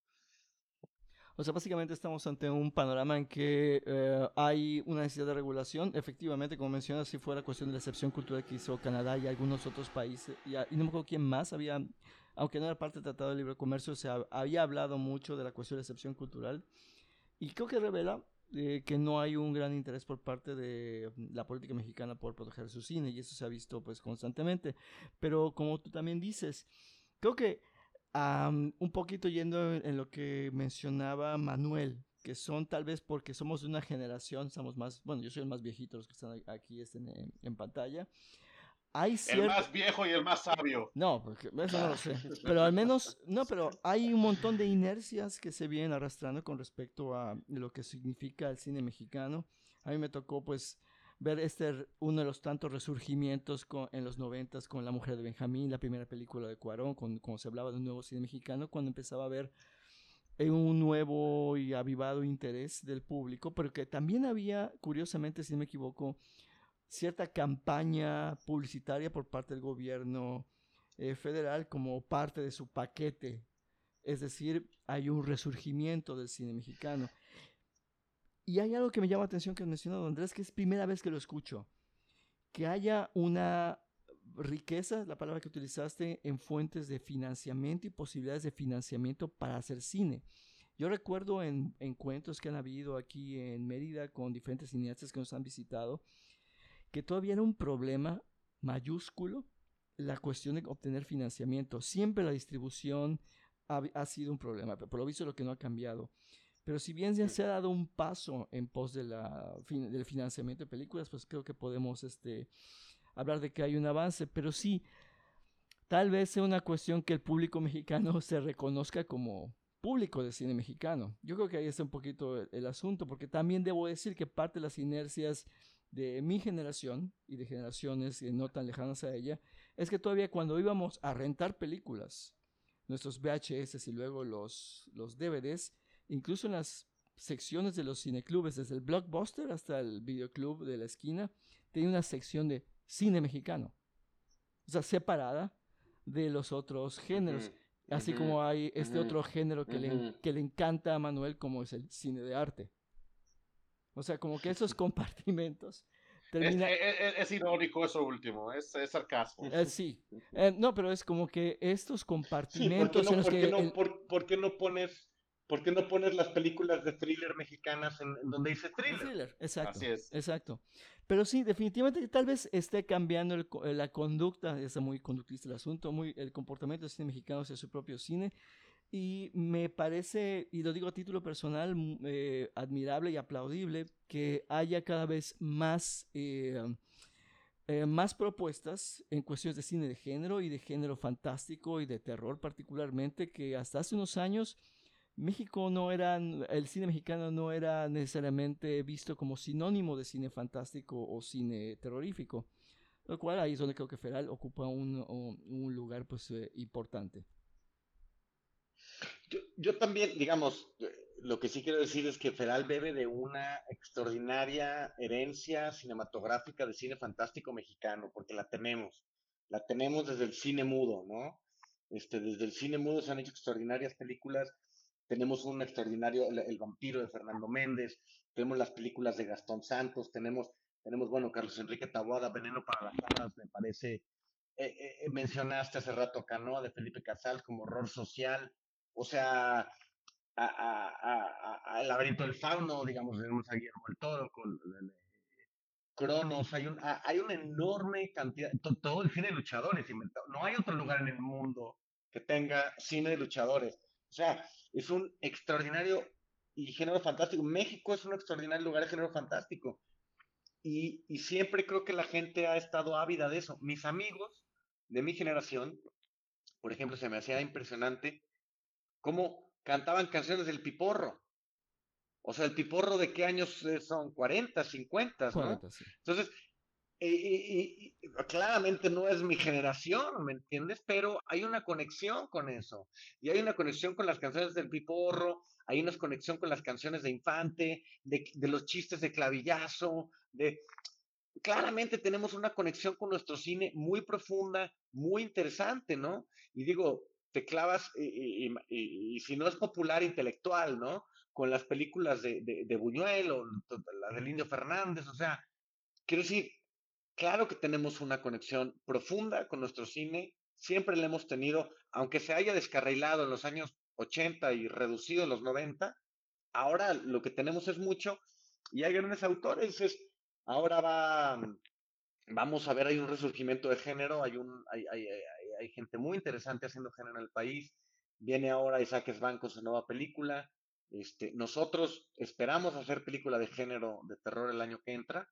[SPEAKER 7] O sea, básicamente estamos ante un panorama en que eh, hay una necesidad de regulación. Efectivamente, como mencionas, si fuera cuestión de la excepción cultural que hizo Canadá y algunos otros países, y, no me acuerdo quién más había, aunque no era parte del Tratado de Libre Comercio, se había hablado mucho de la cuestión de excepción cultural. Y creo que revela eh, que no hay un gran interés por parte de la política mexicana por proteger su cine, y eso se ha visto pues constantemente. Pero como tú también dices, creo que un poquito yendo en, lo que mencionaba Manuel, que son tal vez porque somos de una generación, somos más, bueno, yo soy el más viejito, los que están aquí estén en, pantalla. Hay
[SPEAKER 5] El más viejo y el más sabio.
[SPEAKER 7] No, porque eso no lo sé. Pero al menos, no, pero hay un montón de inercias que se vienen arrastrando con respecto a lo que significa el cine mexicano. A mí me tocó, pues, ver este uno de los tantos resurgimientos en los noventas con La Mujer de Benjamín, la primera película de Cuarón, cuando, se hablaba de un nuevo cine mexicano, cuando empezaba a ver eh, un nuevo y avivado interés del público, pero que también había, curiosamente, si no me equivoco, cierta campaña publicitaria por parte del gobierno eh, federal como parte de su paquete. Es decir, hay un resurgimiento del cine mexicano. Y hay algo que me llama la atención que has mencionado, Andrés, que es primera vez que lo escucho. Que haya una riqueza, la palabra que utilizaste, en fuentes de financiamiento y posibilidades de financiamiento para hacer cine. Yo recuerdo en encuentros que han habido aquí en Mérida con diferentes cineastas que nos han visitado, que todavía era un problema mayúsculo la cuestión de obtener financiamiento. Siempre la distribución ha, ha sido un problema, pero por lo visto lo que no ha cambiado. Pero si bien ya se ha dado un paso en pos de la, del financiamiento de películas, pues creo que podemos este, hablar de que hay un avance. Pero sí, tal vez sea una cuestión que el público mexicano se reconozca como público de cine mexicano. Yo creo que ahí está un poquito el, asunto, porque también debo decir que parte de las inercias de mi generación y de generaciones no tan lejanas a ella, es que todavía cuando íbamos a rentar películas, nuestros VHS y luego los, los DVDs, incluso en las secciones de los cineclubes, desde el blockbuster hasta el videoclub de la esquina, tenía una sección de cine mexicano, o sea, separada de los otros géneros. Así como hay este otro género que, le, que le encanta a Manuel, como es el cine de arte. O sea, como que esos compartimentos
[SPEAKER 5] termina... es, irónico eso último, es, sarcasmo.
[SPEAKER 7] Eh, sí, eh, no, pero es como que estos compartimentos
[SPEAKER 8] sí, ¿por
[SPEAKER 7] qué
[SPEAKER 8] no, en que... por, qué no pones ¿Por qué no pones las películas de thriller mexicanas en, donde dice thriller?
[SPEAKER 7] Exacto. Así es. Exacto. Pero sí, definitivamente tal vez esté cambiando eh, la conducta, es muy conductista el asunto, muy el comportamiento del cine mexicano hacia su propio cine. Y me parece, y lo digo a título personal, eh, admirable y aplaudible que haya cada vez más, eh, más propuestas en cuestiones de cine de género y de género fantástico y de terror particularmente, que hasta hace unos años México no era, el cine mexicano no era necesariamente visto como sinónimo de cine fantástico o cine terrorífico, lo cual ahí es donde creo que Feral ocupa un, un lugar pues eh, importante.
[SPEAKER 8] Yo, yo, también, digamos, lo que sí quiero decir es que Feral bebe de una extraordinaria herencia cinematográfica de cine fantástico mexicano, porque la tenemos, la tenemos desde el cine mudo, ¿no? Este, desde el cine mudo se han hecho extraordinarias películas tenemos un extraordinario, el, vampiro de Fernando Méndez, tenemos las películas de Gastón Santos, tenemos, tenemos bueno, Carlos Enrique Taboada, Veneno para las Alas, me parece, eh, eh, mencionaste hace rato Canoa de Felipe Casal como horror social, o sea, a, El laberinto del fauno, digamos, tenemos a Guillermo el Toro con Cronos, hay, un, hay una enorme cantidad, todo el cine de luchadores no hay otro lugar en el mundo que tenga cine de luchadores. O sea, es un extraordinario y género fantástico. México es un extraordinario lugar de género fantástico. Y, y, siempre creo que la gente ha estado ávida de eso. Mis amigos de mi generación, por ejemplo, se me hacía impresionante cómo cantaban canciones del piporro. O sea, el piporro de qué años son, 40, 50, ¿no? Entonces, y, claramente no es mi generación, ¿me entiendes? Pero hay una conexión con eso. Y hay una conexión con las canciones del Piporro, hay una conexión con las canciones de Infante, de, los chistes de clavillazo, de... Claramente tenemos una conexión con nuestro cine muy profunda, muy interesante, ¿no? Y digo, te clavas, y, si no es popular, intelectual, ¿no? Con las películas de, de, de Buñuel o la del Indio Fernández, o sea, quiero decir, Claro que tenemos una conexión profunda con nuestro cine, siempre la hemos tenido, aunque se haya descarrilado en los años 80 y reducido en los 90, ahora lo que tenemos es mucho y hay grandes autores. Es, ahora va, vamos a ver, hay un resurgimiento de género, hay, un, hay, hay, gente muy interesante haciendo género en el país. Viene ahora Isaac Svan con su nueva película. Este, nosotros esperamos hacer película de género de terror el año que entra.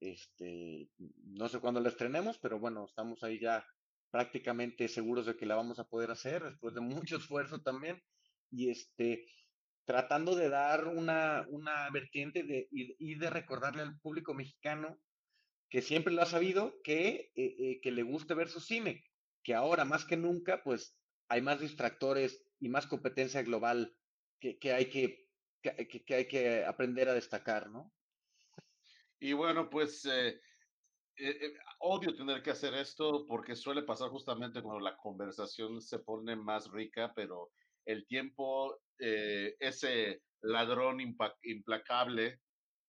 [SPEAKER 8] Este, no sé cuándo la estrenemos, pero bueno, estamos ahí ya prácticamente seguros de que la vamos a poder hacer después de mucho esfuerzo también. Y este, tratando de dar una, una vertiente de, y, de recordarle al público mexicano que siempre lo ha sabido, que, eh, eh, que le guste ver su cine, que ahora más que nunca, pues hay más distractores y más competencia global que, que hay que, que, que, hay que aprender a destacar, ¿no?
[SPEAKER 5] Y bueno, pues eh, eh, eh, odio tener que hacer esto porque suele pasar justamente cuando la conversación se pone más rica, pero el tiempo, ese ladrón implacable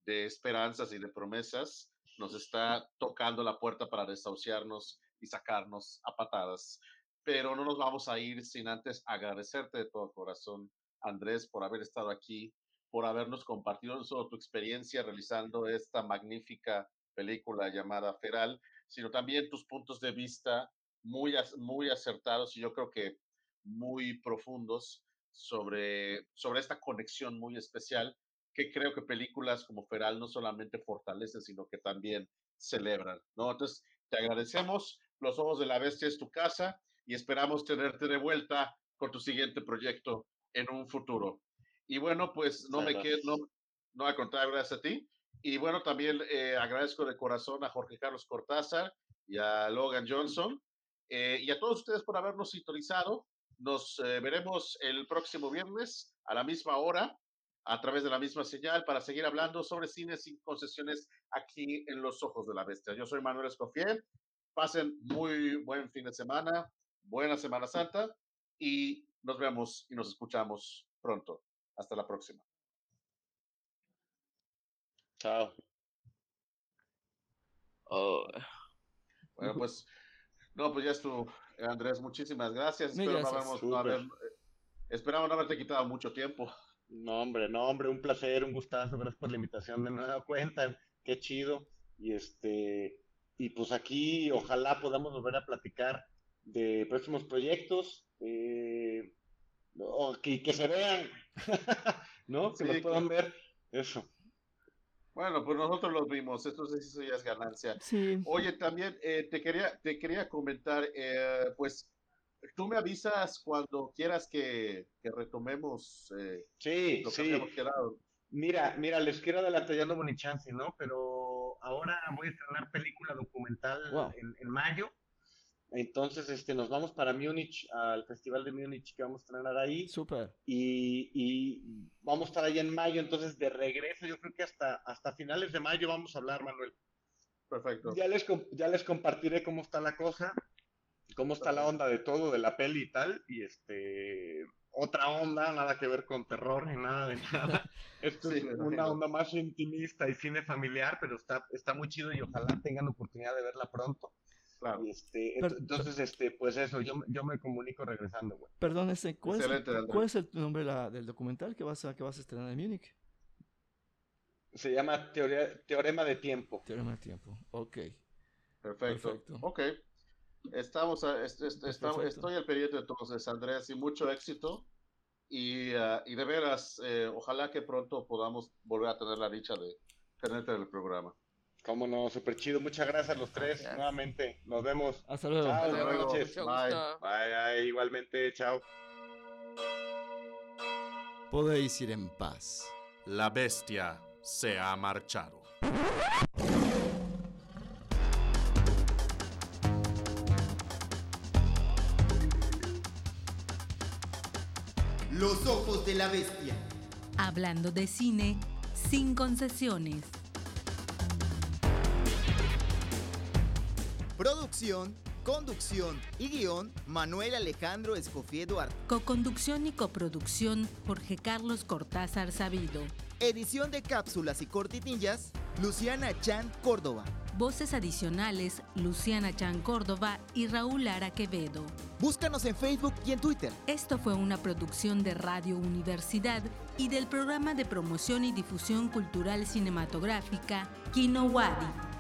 [SPEAKER 5] de esperanzas y de promesas, nos está tocando la puerta para desahuciarnos y sacarnos a patadas. Pero no nos vamos a ir sin antes agradecerte de todo corazón, Andrés, por haber estado aquí por habernos compartido no solo tu experiencia realizando esta magnífica película llamada Feral, sino también tus puntos de vista muy, muy acertados y yo creo que muy profundos sobre, sobre esta conexión muy especial que creo que películas como Feral no solamente fortalecen, sino que también celebran, ¿no? Entonces, te agradecemos. Los Ojos de la Bestia es tu casa y esperamos tenerte de vuelta con tu siguiente proyecto en un futuro. Y bueno, pues no me quedo, no, no al contrario, gracias a ti. Y bueno, también eh, agradezco de corazón a Jorge Carlos Cortázar y a Logan Johnson eh, y a todos ustedes por habernos sintonizado. Nos eh, veremos el próximo viernes a la misma hora a través de la misma señal para seguir hablando sobre cine sin concesiones aquí en Los Ojos de la Bestia. Yo soy Manuel Escofier. Pasen muy buen fin de semana, buena Semana Santa y nos vemos y nos escuchamos pronto. Hasta la próxima.
[SPEAKER 8] Chao.
[SPEAKER 6] Oh.
[SPEAKER 5] Bueno, pues, no, pues ya estuvo, Andrés, muchísimas gracias. Espero no habernos- no haber- eh, esperamos no haberte quitado mucho tiempo.
[SPEAKER 8] No, hombre, no, hombre, un placer, un gustazo, gracias por la invitación de nueva cuenta, qué chido. Y este, y pues aquí ojalá podamos volver a platicar de próximos proyectos, eh, que se vean, ¿no? Que
[SPEAKER 5] Sí,
[SPEAKER 8] los puedan ver, eso.
[SPEAKER 5] Bueno, pues nosotros los vimos, esto sí eso ya es ganancia.
[SPEAKER 7] Sí.
[SPEAKER 5] Oye, también eh, te quería, te quería comentar, eh, pues tú me avisas cuando quieras que, que retomemos eh,
[SPEAKER 8] Sí,
[SPEAKER 5] lo que
[SPEAKER 8] sí.
[SPEAKER 5] habíamos quedado.
[SPEAKER 8] Mira, mira, les quiero adelantar, ya no chance, ¿no? Pero ahora voy a estrenar película documental
[SPEAKER 7] Wow.
[SPEAKER 8] en, en mayo. Entonces, este, nos vamos para Múnich, al Festival de Múnich que vamos a estrenar ahí.
[SPEAKER 7] Súper.
[SPEAKER 8] Y, y vamos a estar ahí en mayo. Entonces, de regreso, yo creo que hasta, hasta finales de mayo vamos a hablar, Manuel.
[SPEAKER 5] Perfecto.
[SPEAKER 8] Ya les, com- ya les compartiré cómo está la cosa, cómo está la onda de todo, de la peli y tal. Y este, otra onda, nada que ver con terror ni nada de nada. Esto
[SPEAKER 5] Sí,
[SPEAKER 8] es una onda más intimista y cine familiar, pero está, está muy chido y ojalá tengan oportunidad de verla pronto.
[SPEAKER 5] Claro.
[SPEAKER 8] Y este,
[SPEAKER 7] Pero-
[SPEAKER 8] entonces, este, pues eso, yo, yo me comunico regresando, güey.
[SPEAKER 7] Perdón, este, ¿cuál, es el,
[SPEAKER 5] Excelente, Andrés.
[SPEAKER 7] cuál es el nombre de la- del documental que vas a, que vas a estrenar en Múnich?
[SPEAKER 8] Se llama teoría, Teorema de Tiempo.
[SPEAKER 7] Teorema del tiempo. Ok.
[SPEAKER 5] Perfecto.
[SPEAKER 7] Perfecto.
[SPEAKER 5] Ok. Estamos, a- est- est- estamos-
[SPEAKER 7] Perfecto.
[SPEAKER 5] estoy al pendiente entonces, Andrés, y mucho éxito. Y, ah, y de veras, eh, ojalá que pronto podamos volver a tener la dicha de tenerte en el programa.
[SPEAKER 8] Cómo no, súper chido. Muchas gracias a los tres
[SPEAKER 6] Gracias.
[SPEAKER 8] nuevamente. Nos vemos.
[SPEAKER 7] Hasta luego.
[SPEAKER 8] Chao,
[SPEAKER 5] Hasta
[SPEAKER 8] buenas
[SPEAKER 5] luego.
[SPEAKER 8] noches.
[SPEAKER 5] Bye.
[SPEAKER 8] Bye, bye, igualmente, chao.
[SPEAKER 3] Podéis ir en paz.
[SPEAKER 2] La bestia se ha marchado.
[SPEAKER 4] Los ojos de la bestia.
[SPEAKER 1] Hablando de cine sin concesiones.
[SPEAKER 4] Producción, conducción y guion, Manuel Alejandro Escofié Duarte.
[SPEAKER 1] Coconducción y coproducción, Jorge Carlos Cortázar Sabido.
[SPEAKER 4] Edición de cápsulas y cortitillas, Luciana Chan Córdoba.
[SPEAKER 1] Voces adicionales, Luciana Chan Córdoba y Raúl Lara Quevedo.
[SPEAKER 4] Búscanos en Facebook y en Twitter.
[SPEAKER 1] Esto fue una producción de Radio Universidad y del programa de promoción y difusión cultural cinematográfica Kino Wadi.